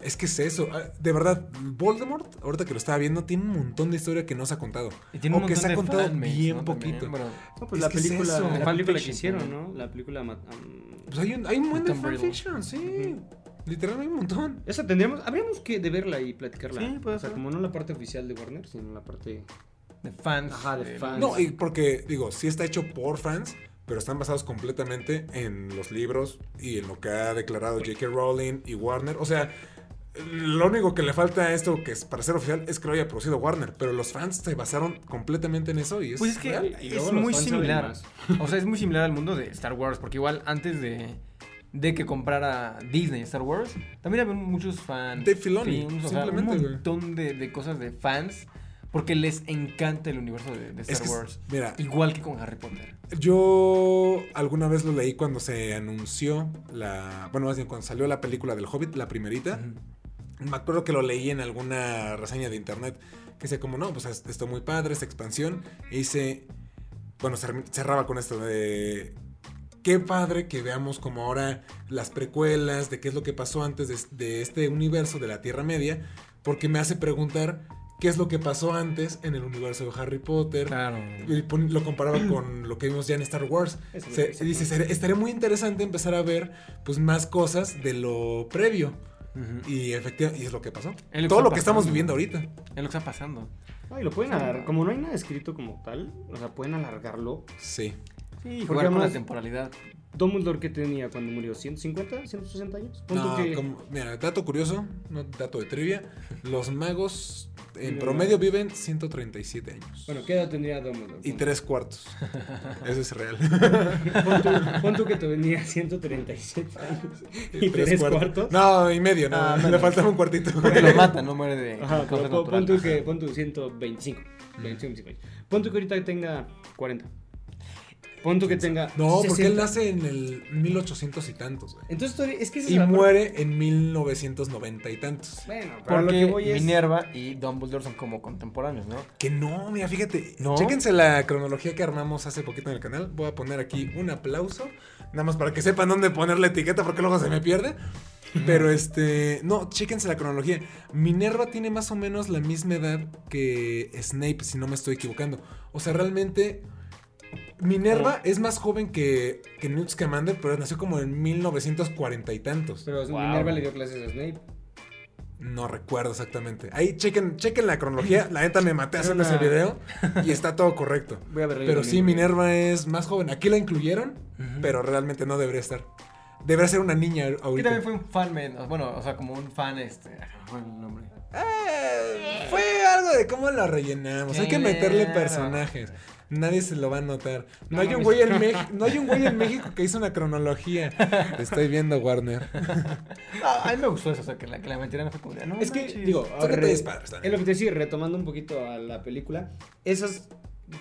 Es que es eso. ah, De verdad, Voldemort, ahorita que lo estaba viendo, tiene un montón de historia que no se ha contado. Y tiene o un que se ha contado fanmates, bien ¿no? También, poquito. bueno, No, pues Es la que es película, eso. la película que hicieron. ¿no? La película... um, Pues hay un, hay un buen de fanfiction, sí. Literal, hay un montón. Esa tendríamos, habríamos que de verla y platicarla. Sí, puede o sea, como no la parte oficial de Warner, sino la parte... de fans. Ajá, de fans. No, y porque, digo, sí está hecho por fans, pero están basados completamente en los libros y en lo que ha declarado J.K. Rowling y Warner. O sea, lo único que le falta a esto, que es para ser oficial, es que lo haya producido Warner. Pero los fans se basaron completamente en eso y es... Pues es que real. Es los muy similar. O sea, es muy similar al mundo de Star Wars, porque igual antes de, de que comprara Disney Star Wars, también había muchos fans. Dave Filoni, films, o sea, un simplemente, güey. montón de, de cosas de fans, porque les encanta el universo de, de Es Star que, Wars. mira, Igual que con Harry Potter. Yo alguna vez lo leí cuando se anunció la. Bueno, más bien cuando salió la película del Hobbit, la primerita. Me acuerdo que lo leí en alguna reseña de internet. Que decía, como no, pues es- esto muy padre, esta expansión. E hice. Bueno, cer- cerraba con esto de. Qué padre que veamos como ahora las precuelas de qué es lo que pasó antes de, de este universo de la Tierra Media. Porque me hace preguntar qué es lo que pasó antes en el universo de Harry Potter. Claro. Y pon- lo comparaba con lo que vimos ya en Star Wars. Se- dice, hizo. "Será- estaría muy interesante empezar a ver pues más cosas de lo previo. Ujú. Y efectivamente, y es lo que pasó. Es lo que Todo está lo que estamos pasando. viviendo ahorita. Es lo que está pasando. No, y lo pueden alargar. Como no hay nada escrito como tal, o sea, pueden alargarlo. Sí. Sí, jugar con la temporalidad. Dumbledore, ¿qué tenía cuando murió? ¿150? ¿160 años? No, que- como- mira, dato curioso, no dato de trivia. Los magos en Viven promedio más. viven 137 años. Bueno, ¿qué edad tendría Dumbledore? y tres cuartos. Eso es real. Pon tú, que tenía 137 años y tres, cuartos. No, y medio, no. Ah, Le faltaba un cuartito. Porque lo mata, no muere de Ajá, causa pero pon, pon natural. tú que pon tú 125. 25 años. Pon tú que ahorita tenga 40. Pon tú que tenga. No, porque 60. él nace en el 1800 y tantos, güey. Entonces, todavía- es que esa es Y muere en 1990 y tantos. Bueno, pero a lo Porque que voy es. Minerva y Dumbledore son como contemporáneos, ¿no? Que no, mira, fíjate. ¿No? Chéquense la cronología que armamos hace poquito en el canal. Voy a poner aquí un aplauso. Nada más para que sepan dónde poner la etiqueta porque luego se me pierde. Pero este. No, chéquense la cronología. Minerva tiene más o menos la misma edad que Snape, si no me estoy equivocando. O sea, realmente. Minerva es más joven que, que Newt Scamander, pero nació como en 1940 y tantos. Pero Wow. Minerva le dio clases a Snape. No recuerdo exactamente. Ahí chequen, chequen la cronología. La neta me maté haciendo Una- ese video y está todo correcto. Voy a ver Pero sí, Minerva es más joven. Aquí la incluyeron, pero realmente no debería estar. Debería ser una niña ahorita. también fue un fan, men- bueno, o sea, como un fan, este, ¿cuál es el nombre? Eh, fue algo de cómo lo rellenamos. Hay que meterle personajes. Nadie se lo va a notar. No, No hay un güey en México, no hay un güey en México que hizo una cronología. Te estoy viendo, Warner. No, a mí me gustó eso, o sea, que la, que la mentira no fue como no Es que, manches. digo, re- es lo que te decía, retomando un poquito a la película, esos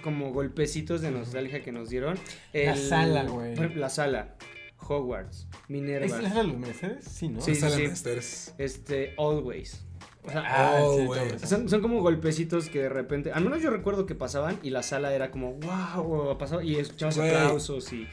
como golpecitos de nostalgia que nos dieron. La sala, güey. por ejemplo, La sala, Hogwarts, Minerva, ¿Es la sala de los Mercedes? Sí, ¿no? Sí, Sala sí. Menesteres. este, Always. O sea, Ah, Oh, sí, eso. Son, son como golpecitos que de repente, al menos yo recuerdo que pasaban y la sala era como, wow, pasaba y escuchabas aplausos y...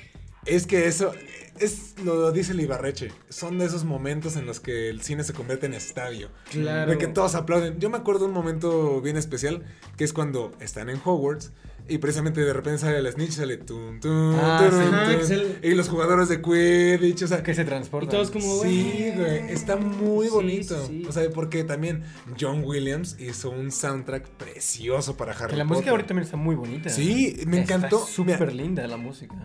Es que eso es lo dice el Ibarreche. Son de esos momentos en los que el cine se convierte en estadio. Claro. De que todos aplauden. Yo me acuerdo de un momento bien especial que es cuando están en Hogwarts y precisamente de repente sale la snitch, sale tum, tum, Ah, sí. tum, el- y los jugadores de Quidditch, o sea, Que se transporta. Y todos como, Sí, güey, está muy Sí, bonito. sí, sí. O sea, porque también John Williams hizo un soundtrack precioso para Harry Que la Potter. música ahorita también está muy bonita. Sí, me Está encantó. súper linda la música.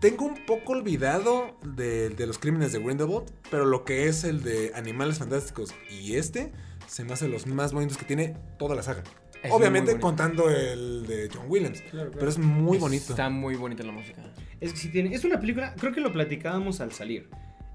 tengo un poco olvidado de, de los crímenes de Grindelwald, pero lo que es el de Animales Fantásticos y este se me hace los más bonitos que tiene toda la saga. Es Obviamente contando el de John Williams, Claro, claro. pero es muy bonito. Está muy bonita la música. Es que sí tiene. Es una película, creo que lo platicábamos al salir.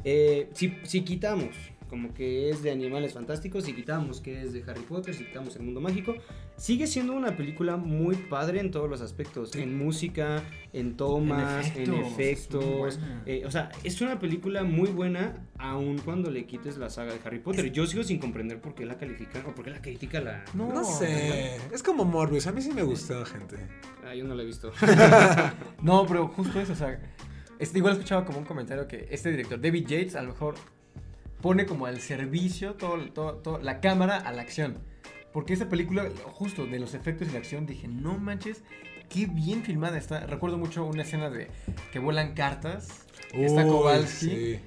Eh, si, si quitamos como que es de animales fantásticos, si quitamos que es de Harry Potter, si quitamos el mundo mágico, sigue siendo una película muy padre en todos los aspectos. En música, en tomas, en efectos, efectos. muy buena. eh, o sea, es una película muy buena, aun cuando le quites la saga de Harry Potter. Yo sigo sin comprender por qué la califican o por qué la critica la. No. No sé, es como Morbius, a mí sí me gustó, gente. Ah, yo no la he visto. No, pero justo eso, o sea, este, igual escuchaba como un comentario que este director, David Yates, a lo mejor pone como al servicio todo, todo, todo- la cámara a la acción. Porque esa película, justo de los efectos y la acción, dije, no manches, qué bien filmada está. Recuerdo mucho una escena de que vuelan cartas. está Kowalski. sí.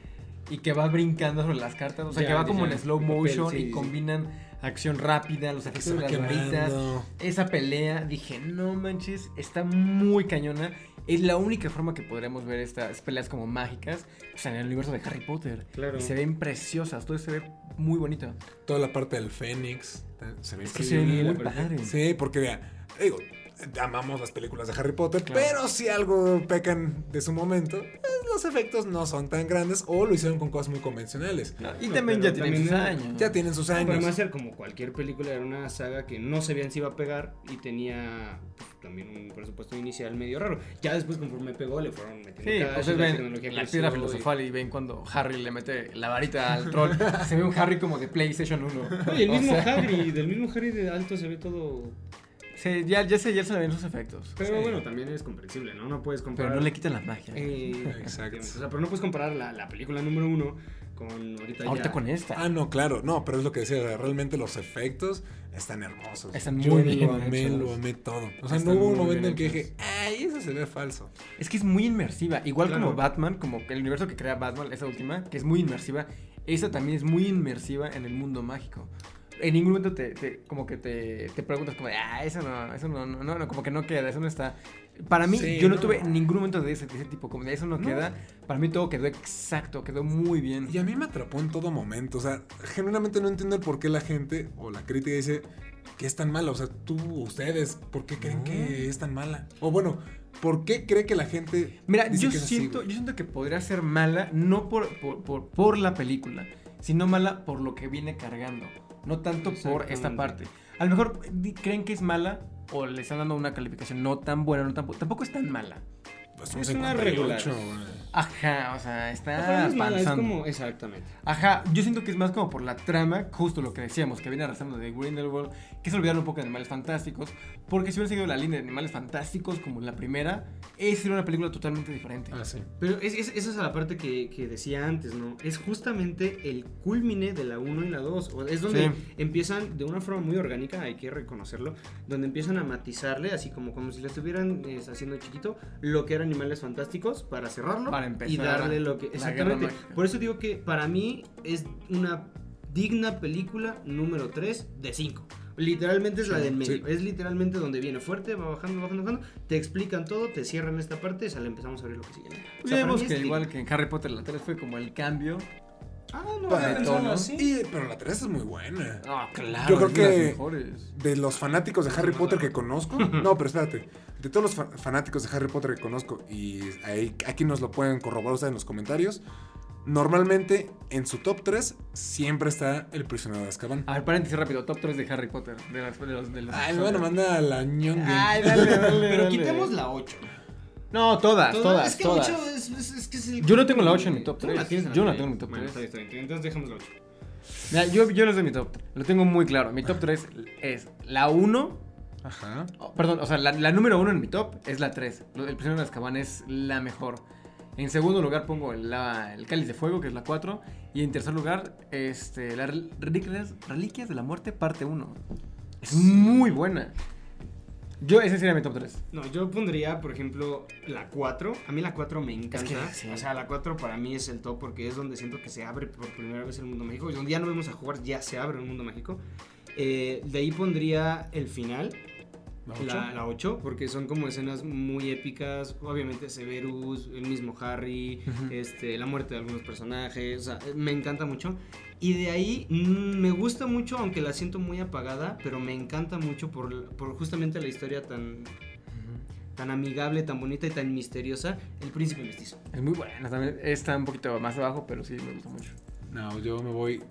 Y que va brincando sobre las cartas. O sea, Ya, que va ya, como ya. en slow Papel, motion sí, y sí. combinan acción rápida, los efectos de las varitas. quemando. Esa pelea, dije, no manches, está muy cañona. Es la única forma que podremos ver estas peleas como mágicas pues, en el universo de Harry Potter. Claro. Y se ven preciosas, todo se ve muy bonito. Toda la parte del Fénix. Se ve Es que se la muy padres. Sí, porque vea, digo, amamos las películas de Harry Potter, Claro. pero si algo pecan de su momento, los efectos no son tan grandes o lo hicieron con cosas muy convencionales. No, y No, también ya tienen también sus años. Ya tienen sus años. además ser como cualquier película, era una saga que no sabían si iba a pegar y tenía pues, también un presupuesto inicial medio raro. Ya después conforme pegó le fueron metiendo Sí, cash, ustedes la ven la creció piedra filosofal y ven cuando Harry le mete la varita al troll. se ve un Harry como de PlayStation 1. Oye, el O mismo sea, Harry, del mismo Harry de alto se ve todo... sí, ya, ya, se, ya se le ven sus efectos. Pero Sí. bueno, también es comprensible, ¿no? No puedes comparar... Pero no le quitan la magia. Eh, Exacto. O sea, pero no puedes comparar la, la película número uno con ahorita Ahorita ya- con esta. Ah, no, claro, no, pero es lo que decía, realmente los efectos están hermosos. Están Yo muy bien lo amé, hechos. lo amé todo. O sea, Están no hubo un momento en que dije, ay, eso se ve falso. Es que es muy inmersiva. Igual Claro. como Batman, como el universo que crea Batman, esa última, que es muy inmersiva. Esa también es muy inmersiva en el mundo mágico. En ningún momento te, te- como que te, te preguntas como de, ah, eso no, eso no, no, no, como que no queda, eso no está. Para mí, Sí, yo no, no. tuve ningún momento de ese, de ese tipo, como de eso no, No. queda. Para mí todo quedó exacto, quedó muy bien. Y a mí me atrapó en todo momento. O sea, genuinamente no entiendo el por qué la gente o la crítica dice que es tan mala. O sea, tú, ustedes, ¿por qué creen que es tan mala? O bueno, ¿por qué cree que la gente. Mira, dice yo que es así, siento, yo siento que podría ser mala no por, por, por, por la película, sino mala por lo que viene cargando. No tanto por esta parte. A lo mejor creen que es mala o le están dando una calificación no tan buena, no tan, tampoco es tan mala. Pues un Es una 58, regular. güey. Ajá, o sea, está no es es como... Exactamente. Ajá, yo siento que es más como por la trama, justo lo que decíamos, que viene arrastrando de Grindelwald, que se olvidaron un poco de Animales Fantásticos, porque si hubieran seguido la línea de Animales Fantásticos como la primera, esa sería una película totalmente diferente. Ah, sí. Pero es, es- esa es la parte que, que decía antes, ¿no? Es justamente el culmine de la 1 y la 2. o Es donde Sí. empiezan de una forma muy orgánica, hay que reconocerlo, donde empiezan a matizarle, así como, como si le estuvieran eh, haciendo chiquito, lo que eran Animales Fantásticos para cerrarlo Para empezar y darle lo que... Exactamente. Por eso digo que para mí es una digna película número 3 de 5. Literalmente es la del medio. sí. Es literalmente donde viene fuerte, va bajando, bajando, bajando. Te explican todo, te cierran esta parte y sale, empezamos a ver lo que sigue. O sea, vemos que igual que en Harry Potter la 3 fue como el cambio. Ah, no, tono. así. Y- pero la 3 es muy buena. Ah, claro. Yo creo es de las que- mejores. De los fanáticos de Harry Potter que conozco. No, pero espérate. De todos los fa- fanáticos de Harry Potter que conozco, y ahí, aquí nos lo pueden corroborar ustedes en los comentarios. Normalmente en su top 3 siempre está el prisionero de Azkaban. A ver, paréntesis rápido, top 3 de Harry Potter. De, las- de los, de los Ay, me van a mandar a la ñongue. Ay, dale, dale. Pero dale. quitemos la 8. No, todas, todas, es que todas. 8 es, es- es que es el... Yo no tengo la ocho en mi top Tú no la tres. tienes en Yo no tengo en mi top Bueno, tres. está bien, está bien. Entonces dejamos la 8. Mira, yo, yo les doy mi top. Lo tengo muy claro. Mi top 3 es la 1. Ajá. oh, perdón, o sea, la, la número 1 en mi top es la 3. Lo- El prisionero de Azkaban es la mejor. En segundo lugar pongo la- el cáliz de fuego, que es la 4. Y en tercer lugar, este, las rel- reliquias, reliquias de la muerte, parte 1. Es muy buena. Yo, ese sería mi top 3. No, yo pondría, por ejemplo, la 4. A mí la 4 me encanta. que sí. O sea, la 4 para mí es el top porque es donde siento que se abre por primera vez el mundo mágico. Y donde ya no vemos a jugar, ya se abre un mundo mágico. Eh, de ahí pondría el final, ¿La ocho? la, la 8, porque son como escenas muy épicas. Obviamente Severus, el mismo Harry, Ujú. este, la muerte de algunos personajes. O sea, me encanta mucho. Y de ahí mm, me gusta mucho, aunque la siento muy apagada, pero me encanta mucho por, por justamente la historia tan, tan amigable, tan bonita y tan misteriosa, El Príncipe Mestizo. Es muy buena. También está un poquito más abajo, pero sí me gusta mucho. No, yo me voy.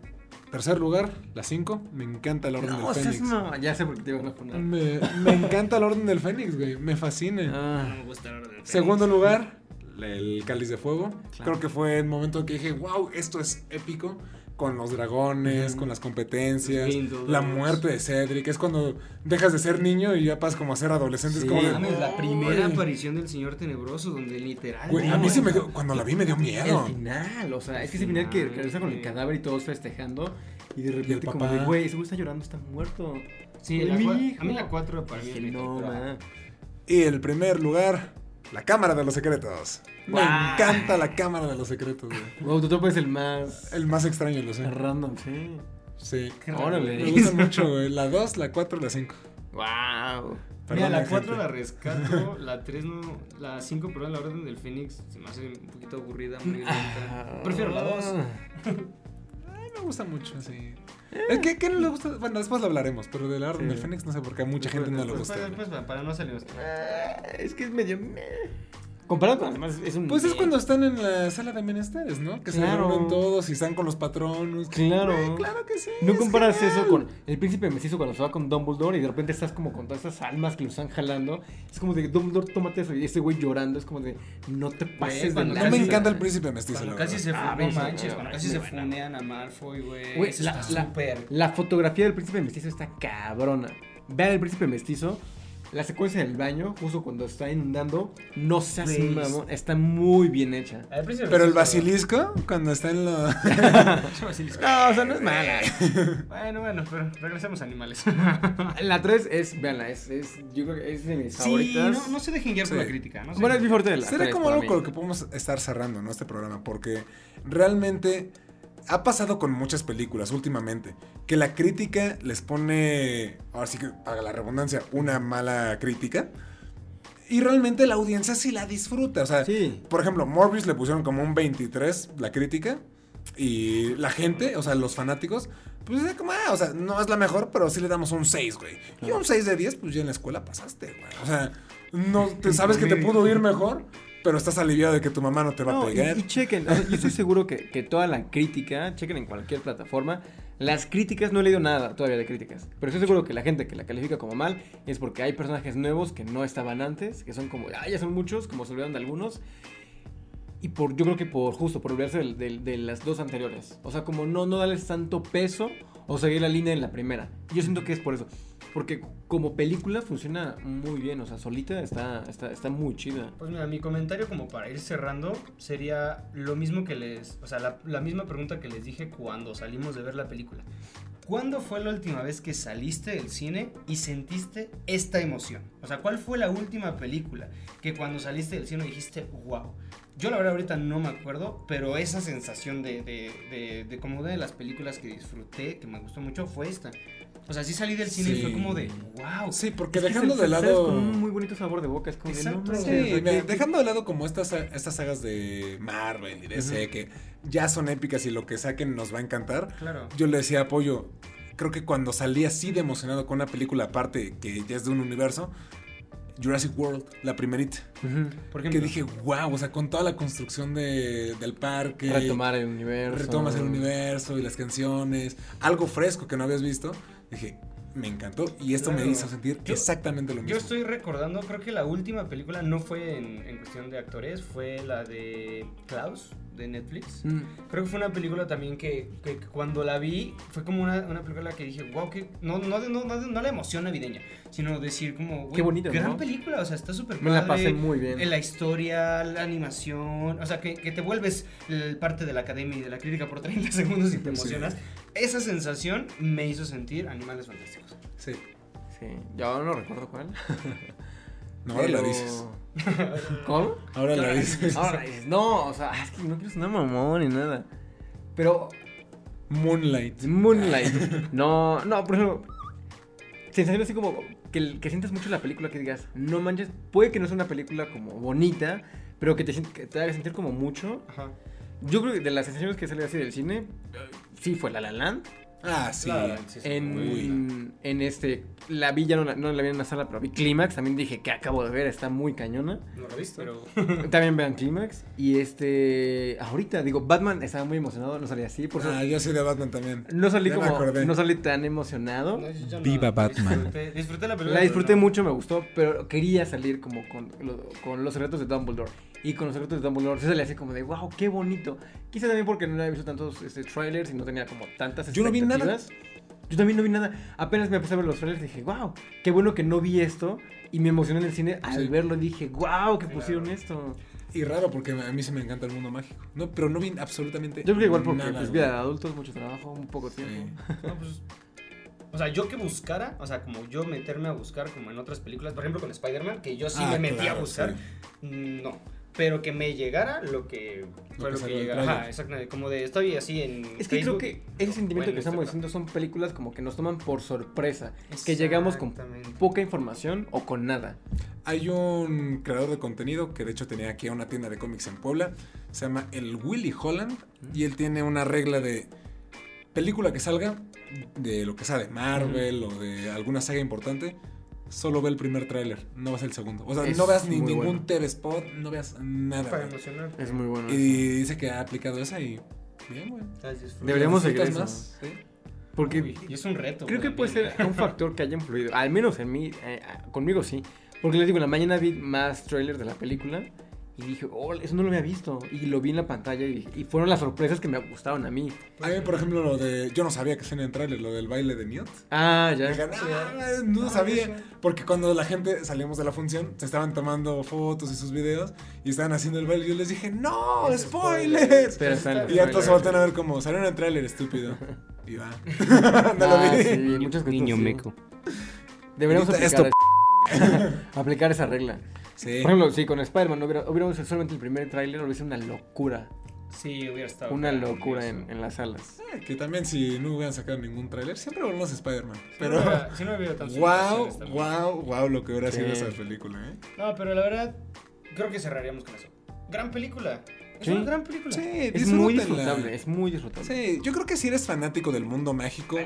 Tercer lugar, la 5. Me encanta la Orden No, del Fénix. no, ya sé por qué te iban a poner. Me, me encanta la Orden del Fénix, güey. Me fascina. No Ah, me gusta la Orden del Fénix. Segundo lugar, el Cáliz de Fuego. Claro. Creo que fue el momento en que dije, wow, esto es épico. Con los dragones, con las competencias, la muerte de Cedric. Es cuando dejas de ser niño y ya pasas como a ser adolescente. Sí. Es como de, Mames, la primera aparición del señor tenebroso, donde literal. Güey, a mí sí me dio, cuando la vi me dio miedo. El final, o sea, es que ese final que regresa con el cadáver y todos festejando. Y de repente, como papá. de, güey, ese güey está llorando, está muerto. Sí, la mi cua- hijo. a mí la 4 para mí es no. Y el primer lugar, la Cámara de los Secretos. Me Guau. encanta la Cámara de los Secretos, güey. Wow, tu es el más El más extraño, lo sé. random, sí. Sí. Qué Órale. Me gusta mucho, güey. La 2, la 4 y la 5. Wow. Mira, la 4 gente. la rescato, la 3 no, la 5, perdón, la Orden del Fénix se me hace un poquito aburrida, muy lenta. Prefiero la 2. Ay, me gusta mucho, sí. Es que, ¿qué no le gusta? Bueno, después lo hablaremos, pero de la Orden Sí. del Fénix no sé por qué a mucha gente no le gusta. Después, después, para no salirnos. Es que es medio. Comparado con las demás, es un. Pues es cuando están en la sala de menesteres, ¿no? Que Claro. se reúnen todos y están con los patronos. Claro. Güey, claro que sí. No es comparas genial. eso con el príncipe mestizo cuando se va con Dumbledore y de repente estás como con todas esas almas que lo están jalando. Es como de Dumbledore, tómate eso. Y ese güey llorando es como de no te pases de cuando No me encanta el príncipe mestizo, Cuando la casi se Ah, no manches, ah, cuando casi se funean a Malfoy, güey. Güey, la, la- la fotografía del príncipe mestizo está cabrona. Vean el príncipe mestizo. La secuencia del baño, justo cuando está inundando, no Güey. mamón, está muy bien hecha. Al Pero el basilisco, cuando está en lo. Pinche basilisco. No, o sea, no es mala. Bueno, bueno, pero regresemos a animales. La 3 es, veanla, es, es, yo creo que es de mis Sí, favoritas. no, no se dejen guiar por Sí. la crítica, ¿no? Bueno, es mi favorita de la Será tres como para algo mí. con lo que podemos estar cerrando, ¿no? Este programa, porque realmente ha pasado con muchas películas últimamente, que la crítica les pone, ahora sí que, para la redundancia, una mala crítica, y realmente la audiencia sí la disfruta, o sea, Sí. por ejemplo, Morbius le pusieron como un 23 la crítica, y la gente, o sea, los fanáticos, pues es como, ah, o sea, no es la mejor, pero sí le damos un 6, güey. Y un 6 de 10, pues ya en la escuela pasaste, güey. O sea, no te sabes que te pudo ir mejor, pero estás aliviado de que tu mamá no te va No, a y, pegar. y chequen, o sea, yo estoy seguro que, que toda la crítica, chequen en cualquier plataforma, las críticas, no he leído nada todavía de críticas, pero estoy seguro que la gente que la califica como mal es porque hay personajes nuevos que no estaban antes, que son como, ah, ya son muchos, como se olvidaron de algunos, y por, yo creo que por justo, por olvidarse del- del- de, las dos anteriores, o sea, como no, no darles tanto peso o seguir la línea en la primera, yo siento que es por eso. Porque como película funciona muy bien, o sea, solita está, está, está muy chida. Pues mira, mi comentario como para ir cerrando sería lo mismo que les, o sea, la, la misma pregunta que les dije cuando salimos de ver la película. ¿Cuándo fue la última vez que saliste del cine y sentiste esta emoción? O sea, ¿cuál fue la última película que cuando saliste del cine dijiste, wow? Yo la verdad ahorita no me acuerdo, pero esa sensación de, de, de, de como una de las películas que disfruté, que me gustó mucho, fue esta. O sea, sí salí del cine y fue como de, wow. Sí, porque Es que dejando se- de lado... con un muy bonito sabor de boca. Es como de, no Exacto. Sí, mira, dejando de lado como estas, estas sagas de Marvel y DC que ya son épicas y lo que saquen nos va a encantar. Claro. Yo le decía apoyo. Creo que cuando salí así de emocionado con una película aparte que ya es de un universo, Jurassic World, la primerita. Ujú. Por Que dije, wow, o sea, con toda la construcción de, del parque. Retomar el universo. Retomas el universo y las canciones. Algo fresco que no habías visto. Dije, me encantó. Y esto me hizo sentir Yo- exactamente lo mismo. Yo estoy recordando, creo que la última película no fue en, en cuestión de actores, fue la de Klaus, de Netflix. Mm. Creo que fue una película también que, que cuando la vi fue como una, una película que dije, wow, que no, no, no, no, no la emoción navideña, sino decir como, Qué bonito, gran ¿no? película, o sea, está súper Me la pasé muy bien. en La historia, la animación, o sea, que, que te vuelves el parte de la academia y de la crítica por 30 segundos y te Sí. emocionas. Esa sensación me hizo sentir Animales Fantásticos. Sí. Sí, yo no recuerdo cuál. No, ahora la Pero- dices. ¿Cómo? Ahora la dices. Ahora dices, no, o sea, es que no quiero sonar mamón ni nada. Pero Moonlight. Moonlight. No, no, por ejemplo, sensación así como que, que sientas mucho la película, que digas, no manches, puede que no sea una película como bonita, pero que te, que te haga sentir como mucho. Ajá. Yo creo que de las sensaciones que salí así del cine, eh, sí fue La La Land. Ah, sí. Claro, sí, sí, muy En, en este, la vi ya no la, no la vi en una sala, pero vi Clímax. También dije que acabo de ver, está muy cañona. No lo he visto. Pero también vean Clímax. Y este, ahorita, digo, Batman estaba muy emocionado, no salía así. Por eso Ah, yo soy de Batman también. no salí ya como, acordé. no salí tan emocionado. No, yo no- Viva Batman. Disfruté, disfruté la película. La disfruté mucho, me gustó, pero quería salir como con, lo- con los secretos de Dumbledore. Y conocer otros de Dumbledore, se salía así como de, wow, qué bonito. Quizá también porque no había visto tantos este, trailers y no tenía como tantas Yo no vi nada. Yo también no vi nada. Apenas me empecé a ver los trailers y dije, wow, qué bueno que no vi esto. Y me emocioné en el cine al Sí. verlo y dije, wow, que pusieron esto. Y raro porque a mí sí me encanta el mundo mágico. No, pero no vi absolutamente Yo creo que igual porque nada, pues, vida de adultos, mucho trabajo, un poco Sí. tiempo. No, pues, o sea, yo que buscara, o sea, como yo meterme a buscar como en otras películas, por ejemplo con Spider-Man, que yo sí Ah, me metí claro, a buscar, no. Pero que me llegara lo que fue que lo llegara. Ajá, exactamente. Como de estoy así en. Es que creo que ese sentimiento bueno, que estamos Instagram. diciendo son películas como que nos toman por sorpresa. Que llegamos con poca información o con nada. Hay un creador de contenido que de hecho tenía aquí una tienda de cómics en Puebla. Se llama el Willy Holland. Y él tiene una regla de película que salga, de lo que sea de Marvel o de alguna saga importante. Solo ve el primer tráiler, no veas el segundo. O sea, Es no veas ni ningún bueno. TV spot, no veas nada. Para güey. emocionar. Es muy bueno. Y dice que ha aplicado esa y bien, güey. Deberíamos seguir ¿Disfrutas eso. más? Sí. Porque Uy, y es un reto. creo que puede ser un factor que haya influido. Al menos en mí, eh, conmigo sí. Porque les digo, en la mañana vi más trailers de la película. Y dije, oh, eso no lo había visto. Y lo vi en la pantalla y, y fueron las sorpresas que me gustaron a mí. A mí, por ejemplo, lo de. Yo no sabía que en el tráiler, lo del baile de Newt. Ah, ya. Dije, "Ah, no sabía. Porque cuando la gente salimos de la función, se estaban tomando fotos y sus videos y estaban haciendo el baile. Yo les dije, ¡No! Es ¡Spoilers! Pero en Y ya todos se voltean a ver como salió en el tráiler, estúpido. Y va. no lo Ah, vi. sí, muchas cosas Niño sí. meco. Deberíamos aplicar, aplicar esa regla. Sí. Por ejemplo, sí, con Spider-Man no hubiera, hubiéramos hecho solamente el primer tráiler, hubiera sido una locura. Sí, hubiera estado. Una locura en, en las salas. Eh, Que también si no hubieran sacado ningún tráiler, siempre volvemos a Spider-Man. Si no Pero hubiera- si no hubiera wow, wow, wow lo que hubiera sido Sí. esa película, ¿eh? No, pero la verdad, creo que cerraríamos con eso. Gran película. Es Sí. una gran película. Sí, Es muy disfrutable, es muy disfrutable. Sí, yo creo que si eres fanático del mundo mágico,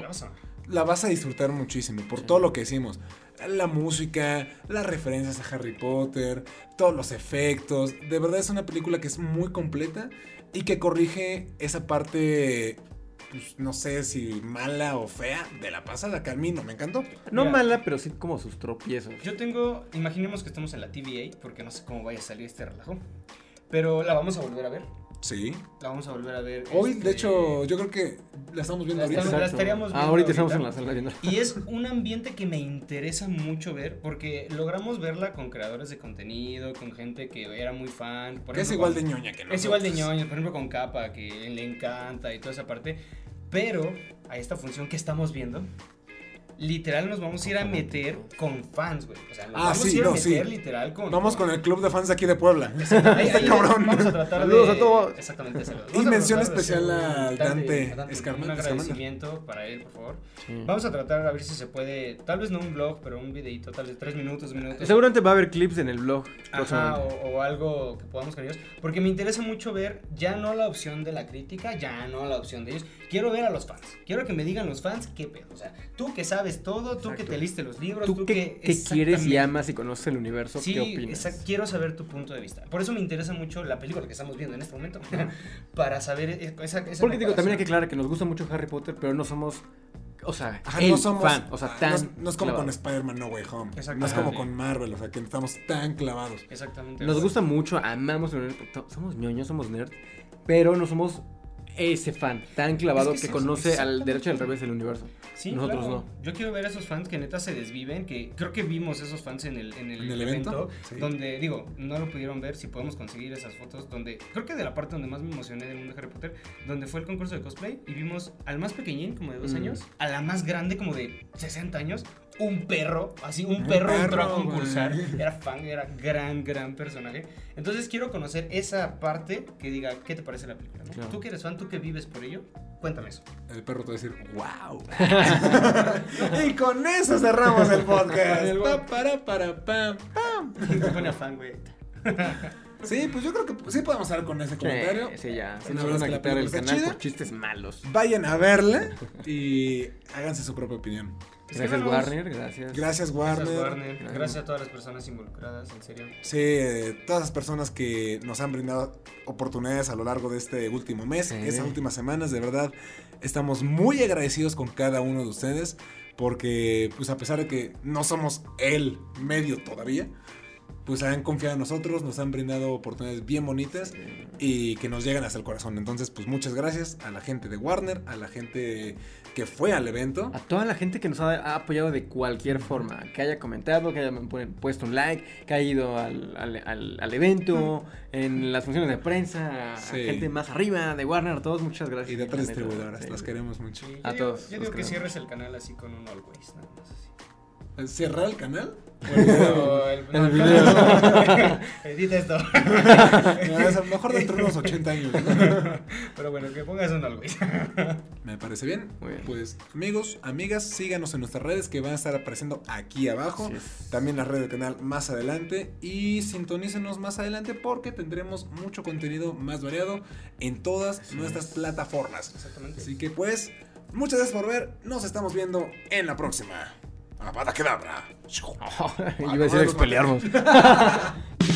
la vas a disfrutar muchísimo por Sí. todo lo que decimos. La música, las referencias a Harry Potter, todos los efectos. De verdad es una película que es muy completa y que corrige esa parte, pues no sé si mala o fea de la pasada, que a mí no me encantó. No Mira. mala, pero sí como sus tropiezos. Yo tengo, imaginemos que estamos en la TVA, porque no sé cómo vaya a salir este relajo. Pero la vamos a volver a ver. Sí. La vamos a volver a ver. Hoy, este, de hecho, yo creo que la estamos viendo La ahorita. estamos- la estaríamos Ah, viendo ahorita estamos en la sala viendo. Y es un ambiente que me interesa mucho ver porque logramos verla con creadores de contenido, con gente que era muy fan. por Que es igual con- de ñoña que nosotros. Es igual de ñoño, por ejemplo con Capa, que le encanta y toda esa parte. Pero a esta función que estamos viendo, literal nos vamos a ir a meter con fans, güey. O sea, nos Ah, vamos sí, a ir a meter sí. literal con. Vamos con el club de fans aquí de Puebla. Ahí- ahí Cabrón. Vamos a tratar Saludos de. a todos. Exactamente. saludos. Y mención especial a Dante a Escarmen- Un agradecimiento para él, por favor. Sí. Vamos a tratar a ver si se puede, tal vez no un blog, pero un videito, tal vez tres minutos, minutos. Seguramente va a haber clips en el blog. Ajá, o, o algo que podamos con ellos. Porque me interesa mucho ver ya no la opción de la crítica, ya no la opción de ellos. Quiero ver a los fans. Quiero que me digan los fans qué pedo. O sea, tú que sabes todo, tú que Exacto. te liste los libros, Tú tú, que, que. quieres y amas y conoces el universo, Sí, ¿qué opinas? exact- quiero saber tu punto de vista. Por eso me interesa mucho la película que estamos viendo en este momento. para saber e- esa, esa Porque digo, también hay que aclarar que nos gusta mucho Harry Potter, pero no somos, o sea, Ajá, el no somos. fan, o sea, tan no, es, no es como con clavados. Spider-Man No Way Home. No es como con Marvel, o sea, que estamos tan clavados. Exactamente. Nos gusta mucho, amamos el universo, somos ñoños, somos nerd, pero no somos ese fan tan clavado Es que que, conoce al derecho al revés del universo. Sí, Nosotros claro. no. Yo quiero ver a esos fans que neta se desviven, que creo que vimos esos fans en el, en el, ¿En el evento, evento? Sí. donde, digo, no lo pudieron ver, si podemos conseguir esas fotos, donde, creo que de la parte donde más me emocioné del mundo de Harry Potter, donde fue el concurso de cosplay, y vimos al más pequeñín, como de dos Mm. años, a la más grande, como de 60 años, un perro, así, un Un perro, entró a concursar, era fan, era gran, gran personaje. Entonces quiero conocer esa parte que diga, ¿qué te parece la película? no? Claro. Tú que eres fan, tú que vives por ello, cuéntame eso. El perro te va a decir, wow. y con eso cerramos el podcast. Pa, para, para, pam, pam. Te pone afán, güey. Sí, pues yo creo que sí podemos hablar con ese comentario. Sí, sí, ya. Si vez van a quitar el canal chida. por chistes malos. Vayan a verla y háganse su propia opinión. Gracias. Warner, gracias. Gracias, Warner. Gracias, Warner. Gracias a todas las personas involucradas, en serio. Sí, eh, todas las personas que nos han brindado oportunidades a lo largo de este último mes, Sí. esas últimas semanas, de verdad, estamos muy agradecidos con cada uno de ustedes, porque pues a pesar de que no somos el medio todavía, pues han confiado en nosotros, nos han brindado oportunidades bien bonitas y que nos llegan hasta el corazón. Entonces, pues muchas gracias a la gente de Warner, a la gente que fue al evento. A toda la gente que nos ha, apoyado de cualquier forma, que haya comentado, que haya pu- puesto un like, que haya ido al, al- al- al evento, en las funciones de prensa, a gente más arriba de Warner, a todos, muchas gracias. Y de otras distribuidoras, sí. las queremos mucho. Sí, A yo digo- todos Yo digo que queremos. cierres el canal así con un always, nada más. ¿Cerrar el canal? Pero el, El video. Edita esto. No, es a lo mejor dentro de unos 80 años. ¿no? Pero bueno, que pongas un always. Me parece bien. Muy bien. Pues amigos, amigas, síganos en nuestras redes que van a estar apareciendo aquí abajo. También las redes del canal más adelante. Y sintonícenos más adelante porque tendremos mucho contenido más variado en todas nuestras plataformas. Exactamente. Así que pues, muchas gracias por ver. Nos estamos viendo en la próxima. Avada Kedavra. Yo iba a decir expelearnos.